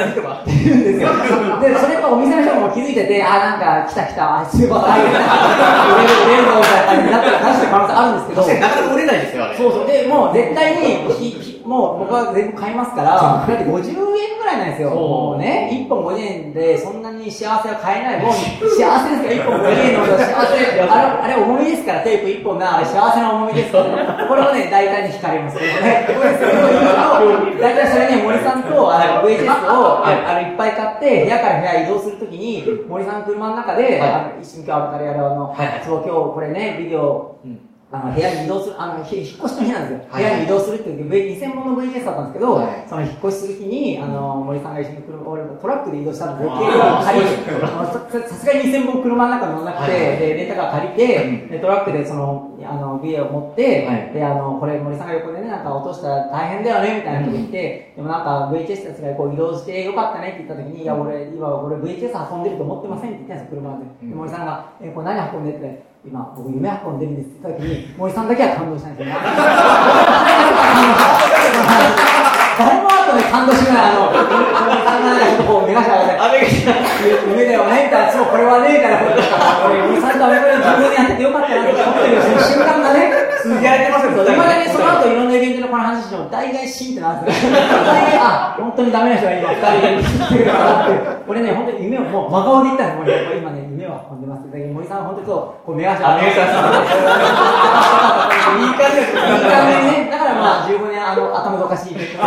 出るんですよ。で、それやっぱお店の人も気づいてて、あ、なんか来た来た、あ、すごい、あ、売れる、売れるぞ、みたいな感じになって出してる可能性あるんですけど、確かになかなか売れないですよ、あれ。そうそう。で、もう絶対に、もう僕は全部買いますから、だって50円ぐらいなんですよ。もうね、1本50円でそんなに幸せは買えない。もう幸せですから、1本50円の幸せ。あれ、あれ重みですから、テープ1本が、あれ幸せな重みですから、これをね、大体に惹かれます。ね、これそれを言うと、大体それね、森さんとあの VHS をあ あのいっぱい買って、部屋から部屋移動するときに、森さんの車の中で、はい。あの一瞬今日あるからやるあの、そう今日これね、ビデオ、うんあの部屋に移動する、あのひ引っ越しの日なんですよ、はい。部屋に移動するっていう V- 2000本の VHS だったんですけど、はい。その引っ越しする日に、あの森さんが一緒に車俺トラックで移動したんですよ、あ。ー軽量借りて、ささすがに2000本車の中に乗らなくて、はい。はいでレンタカー借りて、でトラックでそのあのビデオを持って、はいであのこれ森さんが横でね、なんか落としたら大変だよねみたいなこと言って、でもなんか VHS たちがこう移動してよかったねって言った時に、いや俺、今俺 VHS 運んでると思ってませんって言ったんですよ、車で。で森さんが、え、これ何運んでって、今僕夢運んでるんですって言った時に、森さんだけは感動したんですよ。誰 半年ぐらい、あの、森さんがなんかちょっとこう目頭上がって、夢だよねえたいな、そう、これはねえから、俺、森さんとアメリカで自分でやっててよかったなって思ってるよ、その瞬間がね、いまだにその後いろんなイベントでこの話しても大概シーンってなんですよ。大概、あ、本当にダメな人が今二人いるからって。俺ね、本当に夢をもう真顔で言ったんですよ。今ね、夢は運んでます。だけど森さんは本当にそう、こう目頭あ目頭いい感じですいい感じにね、だからまあ15年あの頭がおかしいっていう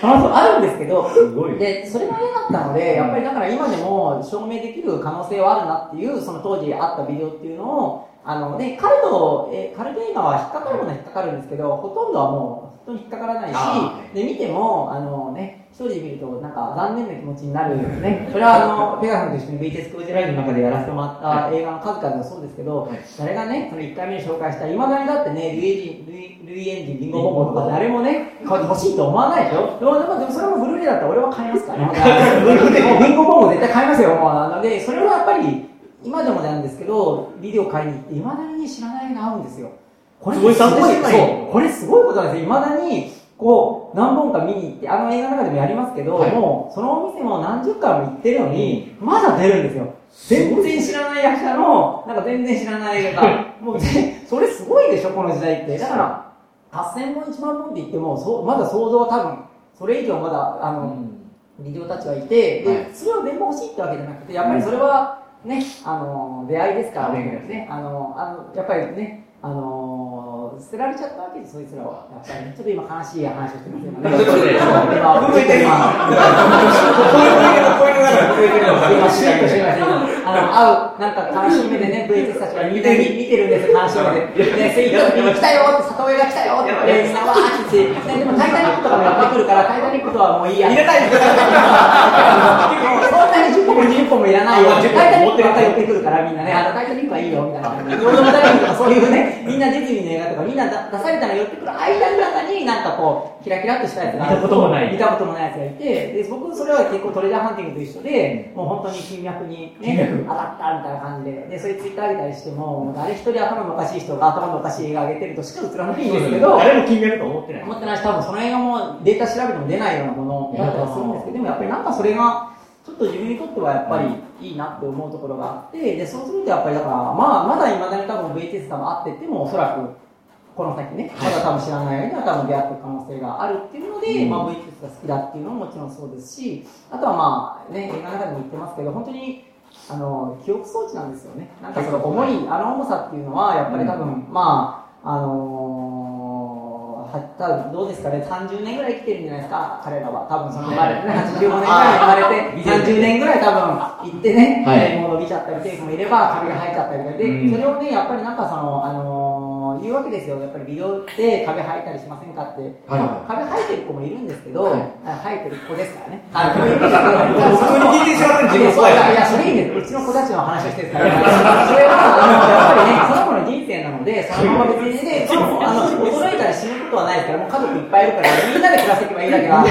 可能性はあるんですけど、で、それが嫌だったので、やっぱりだから今でも証明できる可能性はあるなっていう、その当時あったビデオっていうのを、あのね、カルト、えカルト映画は引っかかるものは引っかかるんですけど、ほとんどはもう、本当に引っかからないしあ、で、見ても、あのね、一人で見るとなんか残念な気持ちになるね。それはあの、ペガさんと一緒に VTS クージライブの中でやらせてもらった映画の数々もそうですけど、誰がね、その1回目に紹介した、いまだにだってね、ルイエンジン、ルイルイエンジン、リンゴボンボンとか誰もね、買って欲しいと思わないでしょ？でも、でも、それもブルーレイだったら俺は買いますから。ね。リンゴボンボン絶対買いますよ、もう。なので、それはやっぱり、今でもなんですけど、ビデオ買いに行って、いまだに知らないの合うんですよ。これすごいそう、これすごいことなんですよ。いまだに、こう、何本か見に行って、あの映画の中でもやりますけど、はいもう、そのお店も何十回も行ってるのに、まだ出るんですよ。全然知らない役者の、なんか全然知らない映画が、もうぜ、それすごいでしょ、この時代って。だから、8000本1万本って言っても、そうまだ想像は多分、それ以上まだ、あの、ビデオたちはいて、で、はいそれを全部欲しいってわけじゃなくて、やっぱりそれは、ね、あの、出会いですから出会いね、あの、あの、やっぱりね、あの、捨てられちゃったわけです、そいつらは。やっぱりね、ちょっと今悲しい話をしてますよね。今、震えてる今、シュッとしてますあの、会う、なんか悲しい目でね、VHS たちがみんな見見てるんですよ、悲しい目で。ね、そういう時に来たよって、里親が来たよって。みんなわーってねでもタイタニックとかもやってくるから、タイタニックとはもういいや。入れたい そんなに10個も20個もいらないよ。タイタニックばっかり寄ってくるから、みんなね、あのタイタニックはいいよ、みたいな。ヨーロッパ大学とかそういうね、みんなディズニーの映画とか、みんな出されたの寄ってくる間の中に、なんかこう、キラキラっとしたやつが見たこともない見たこともないやつがいて、で、僕、それは結構トレジャーハンティングと一緒で、もう本当に金脈にね、当たったみたいな感じで、で、それツイッター上げたりしても、もう誰一人頭のおかしい人が頭のおかしい映画上げてるとしか映らないんですけど、誰も金額と思ってない。思ってないし、多分その映画もデータ調べても出ないようなものだったりするんですけど、でもやっぱりなんかそれが、ちょっと自分にとってはやっぱりいいなって思うところがあって、で、そうするとやっぱりだから、まあ、まだ未だに多分 VTS 多分あってても、おそらく、この先ね、まだ多分知らない間には多分出会ってる可能性があるっていうので、まあ VTS が好きだっていうのももちろんそうですし、あとはまあね、映画の中でも言ってますけど、本当に、あの、記憶装置なんですよね。なんかその重い、あの重さっていうのは、やっぱり多分、まあ、あの多分どうですかね、30年ぐらい生きてるんじゃないですか、彼らは。多分その生まれてね、85年ぐらい生まれて、30年ぐらい多分行ってね、はい。もう伸びちゃったり、テープもいれば、壁が生えちゃったりで、うん。それをね、やっぱりなんかその、あのー言うわけですよ。やっぱり美容って壁生えたりしませんかって。はいまあ壁生えてる子もいるんですけど、はいあ生えてる子ですからね。あこうい普通に聞いてしまったら自分そういや、いや、それいいんです。うちの子たちの話をしてるから。それは、やっぱりね、その子の人生なので、そのまま別にね、あの、驚いたら死ぬことはないですから、もう家族いっぱいいるから、みんなで暮らしていけばいいだけだって、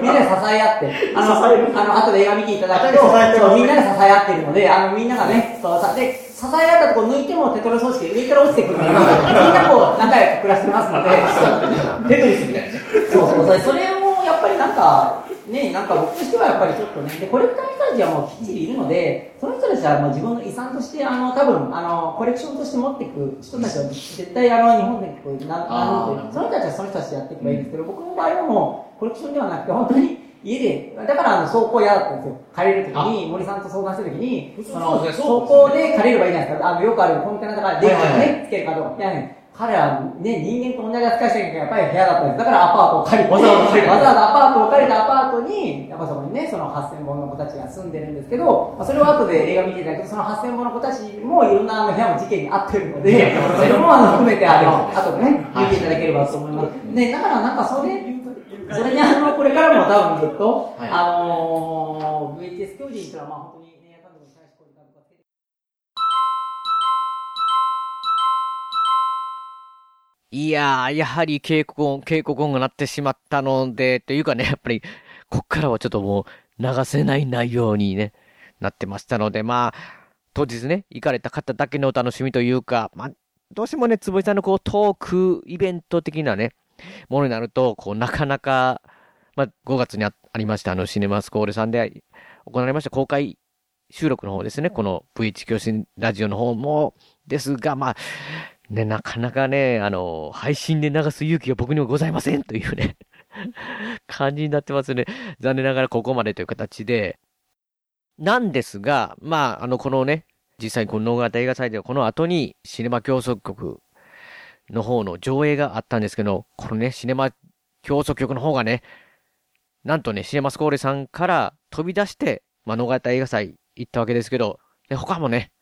みんなで支え合って、あの、あの、後で映画見ていただくと、みんなで支え合っているので、あの、みんながね、そう、さで、支え合ったとこ抜いてもテトロ装置で上から落ちてくるから、みんなこう、仲良く暮らしてますので、テトリスみたいな。そうそうそう、それをやっぱりなんか、ね、なんか僕としてはやっぱりちょっとね、で、コレクターの人たちはもうきっちりいるので、その人たちはもう自分の遺産として、あの、多分、あの、コレクションとして持っていく人たちは絶対あの、日本でこう、ななるので、その人たちはその人たちでやっていけばいいんですけど、僕の場合はもう、コレクションではなくて、本当に、家で、だからあの、倉庫嫌だったんですよ。借りるときに、森さんと相談したときに、その、そうですね倉庫で借りればいいじゃないですか。あの、よくあるコンテナとか電気をね、つけるかとか。いやね、彼はね、人間と同じ扱いしなきゃいけやっぱり部屋だったんです。だからアパートを借りて、わざわざ借りてわざわざアパートを借りたアパートに、やっぱそこにね、その8000本の子たちが住んでるんですけど、まあそれを後で映画見ていただくと、その8000本の子たちもいろんなあの部屋も事件に遭ってるので、それもあの含めて、あの、後でね、見ていただければと思います。ね、だからなんかそれ、それにあの、これからも多分ずっと、はい。あのー、VHS 教授にしたら、まあ本当にね、多分最初これからいやー、やはり警告音、警告音が鳴ってしまったので、というかね、やっぱり、こっからはちょっともう、流せない内容にね、なってましたので、まあ、当日ね、行かれた方だけのお楽しみというか、まあ、どうしてもね、坪井さんのこう、トークイベント的なね、ものになると、こう、なかなか、まあ、5月にあありました、あの、シネマスコーレさんで行われました公開収録の方ですね、この V1 教師ラジオの方も、ですが、まあ、ね、なかなかね、あの、配信で流す勇気が僕にはございませんというね、感じになってますね。残念ながらここまでという形で。なんですが、まあ、あの、このね、実際にこの能型映画祭ではこの後にシネマ競争局の方の上映があったんですけど、このね、シネマ競争局の方がね、なんとね、シネマスコーレさんから飛び出して、まあ、能型映画祭行ったわけですけど、で他もね、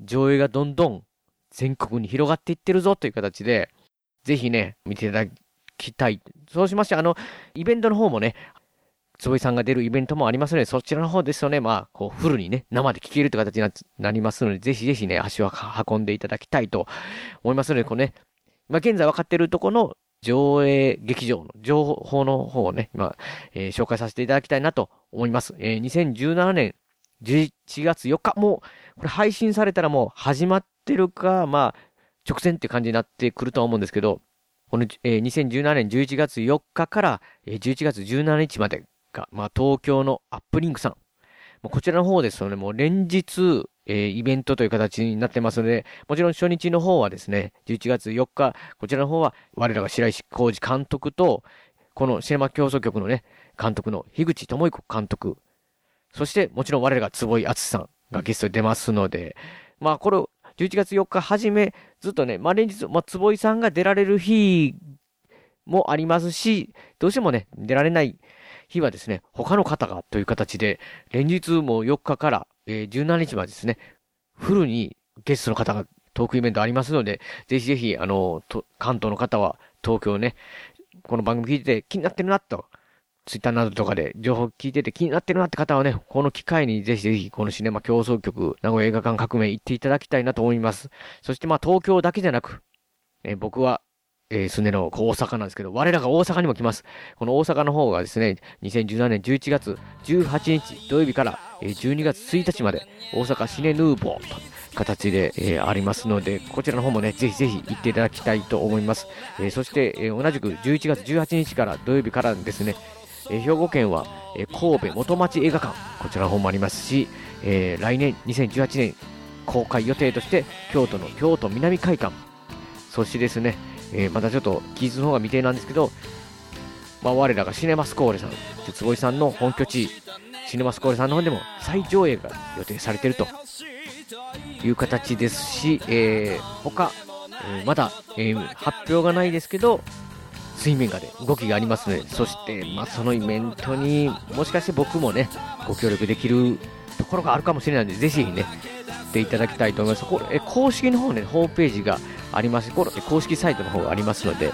上映がどんどん全国に広がっていってるぞという形で、ぜひね、見ていただきたい。そうしまして、あの、イベントの方もね、坪井さんが出るイベントもありますので、そちらの方ですとね、まあ、こう、フルにね、生で聴けるという形になりますので、ぜひぜひね、足を運んでいただきたいと思いますので、このね、まあ、現在分かっているところの上映劇場の情報の方をね、今、えー紹介させていただきたいなと思います。えー2017年11月4日、もう、これ配信されたらもう始まってるか、まあ、直前って感じになってくるとは思うんですけど、この、えー2017年11月4日から、えー11月17日までが、まあ、東京のアップリンクさん。こちらの方ですとね、もう連日、えーイベントという形になってますので、もちろん初日の方はですね、11月4日、こちらの方は、我らが白石浩二監督と、このシネマ競争局のね、監督の樋口智彦監督、そしてもちろん我らが坪井敦さんがゲストで出ますので、まあこれ、11月4日はじめ、ずっとね、まあ連日、まあ坪井さんが出られる日もありますし、どうしてもね、出られない日はですね、他の方がという形で、連日もう4日から、えー、17日までですね、フルにゲストの方がトークイベントありますので、ぜひぜひ、あの、関東の方は東京ね、この番組聞いてて気になってるなと、ツイッターなどとかで情報聞いてて気になってるなって方はね、この機会にぜひぜひこのシネマ競争局、名古屋映画館革命行っていただきたいなと思います。そしてまあ東京だけじゃなく、え、僕は、えー、住んでの大阪なんですけど、我らが大阪にも来ます。この大阪の方がですね、2017年11月18日土曜日から、えー、12月1日まで大阪シネヌーボーと形で、えー、ありますので、こちらの方もね、ぜひぜひ行っていただきたいと思います。えー、そして、えー、同じく11月18日から土曜日からですね、え兵庫県は、え神戸元町映画館、こちらの方もありますし、え来年2018年公開予定として、京都の京都南会館、そしてですね、えまたちょっと記述の方が未定なんですけど、まあ、我らがシネマスコーレさん、坪井さんの本拠地、シネマスコーレさんの方でも再上映が予定されているという形ですし、えー、他、えー、まだ、えー、発表がないですけど、水面下で動きがありますので、そして、まあ、そのイベントにもしかして僕もね、ご協力できるところがあるかもしれないので、ぜひね、っていただきたいと思います。これ、公式の方ね、ホームページがあります。これ、公式サイトの方がありますので、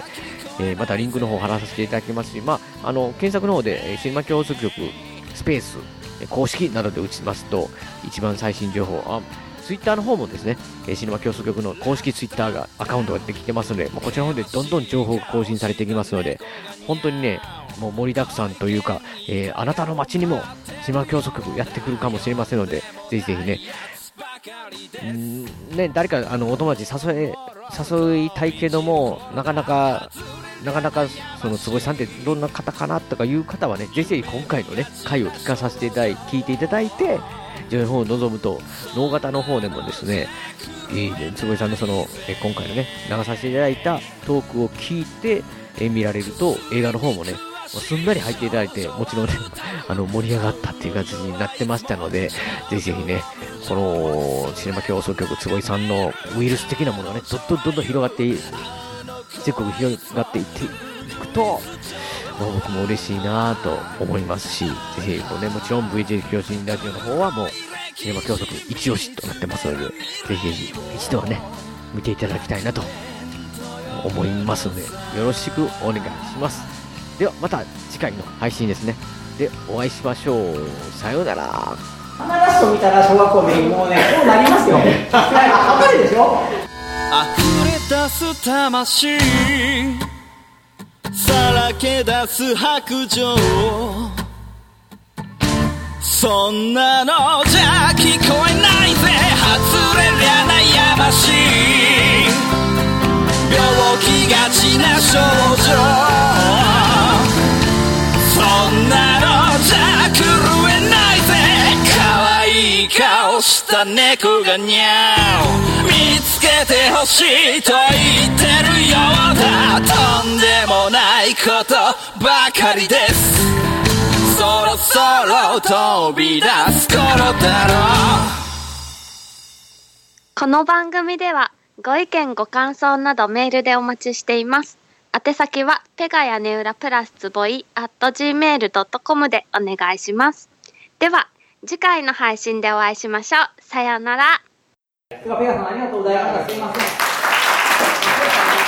えー、またリンクの方を貼らさせていただきますし、まあ、あの、検索の方で、シネマ競争局スペース、公式などで打ちますと、一番最新情報、あツイッターの方もですね、えー、シネマ競争局の公式ツイッターが、アカウントができてますので、まあ、こちらの方でどんどん情報が更新されていきますので、本当にね、もう盛りだくさんというか、えー、あなたの街にもシネマ競争局やってくるかもしれませんので、ぜひぜひね、んね、誰かあのお友達誘え誘いたいけども、なかなか、なかなか、その坪井さんってどんな方かなとかいう方はね、ぜひ今回のね、回を聞かさせていただい聞いていただいて、上の方を望むと、脳型の方でもですね、えー、坪井さんのその、え今回のね、流させていただいたトークを聞いて、え見られると、映画の方もね、すんなり入っていただいて、もちろんね、あの、盛り上がったっていう感じになってましたので、ぜひぜひね、この、シネマ競争局坪井さんのウイルス的なものがね、どんどんどんどん広がってい、全国広がっていっていくと、まあ、僕も嬉しいなと思いますし、ぜひ、ね、もちろん VJ 教師ラジオの方はもう、シネマ教則一押しとなってますので、ぜひぜひ一度はね、見ていただきたいなと思いますので、よろしくお願いします。では、また次回の配信ですね。で、お会いしましょう。さようなら。花ラスト見たら小学校でもうね、こうなりますよ。わかるでしょ溢れ出す魂さらけ出す白状そんなのじゃ聞こえないぜ外れりゃ悩ましい病気がちな症状なのじゃ狂えないぜ可愛い顔した猫がにゃお見つけてほしいと言ってるようだ。とんでもないことばかりです。そろそろ飛び出す頃だろう。この番組ではご意見ご感想などメールでお待ちしています。宛先はペガ屋根裏プラスつぼい at gmail.com でお願いします。では次回の配信でお会いしましょう。さようなら。ではペガさんありがとうございました。すいません。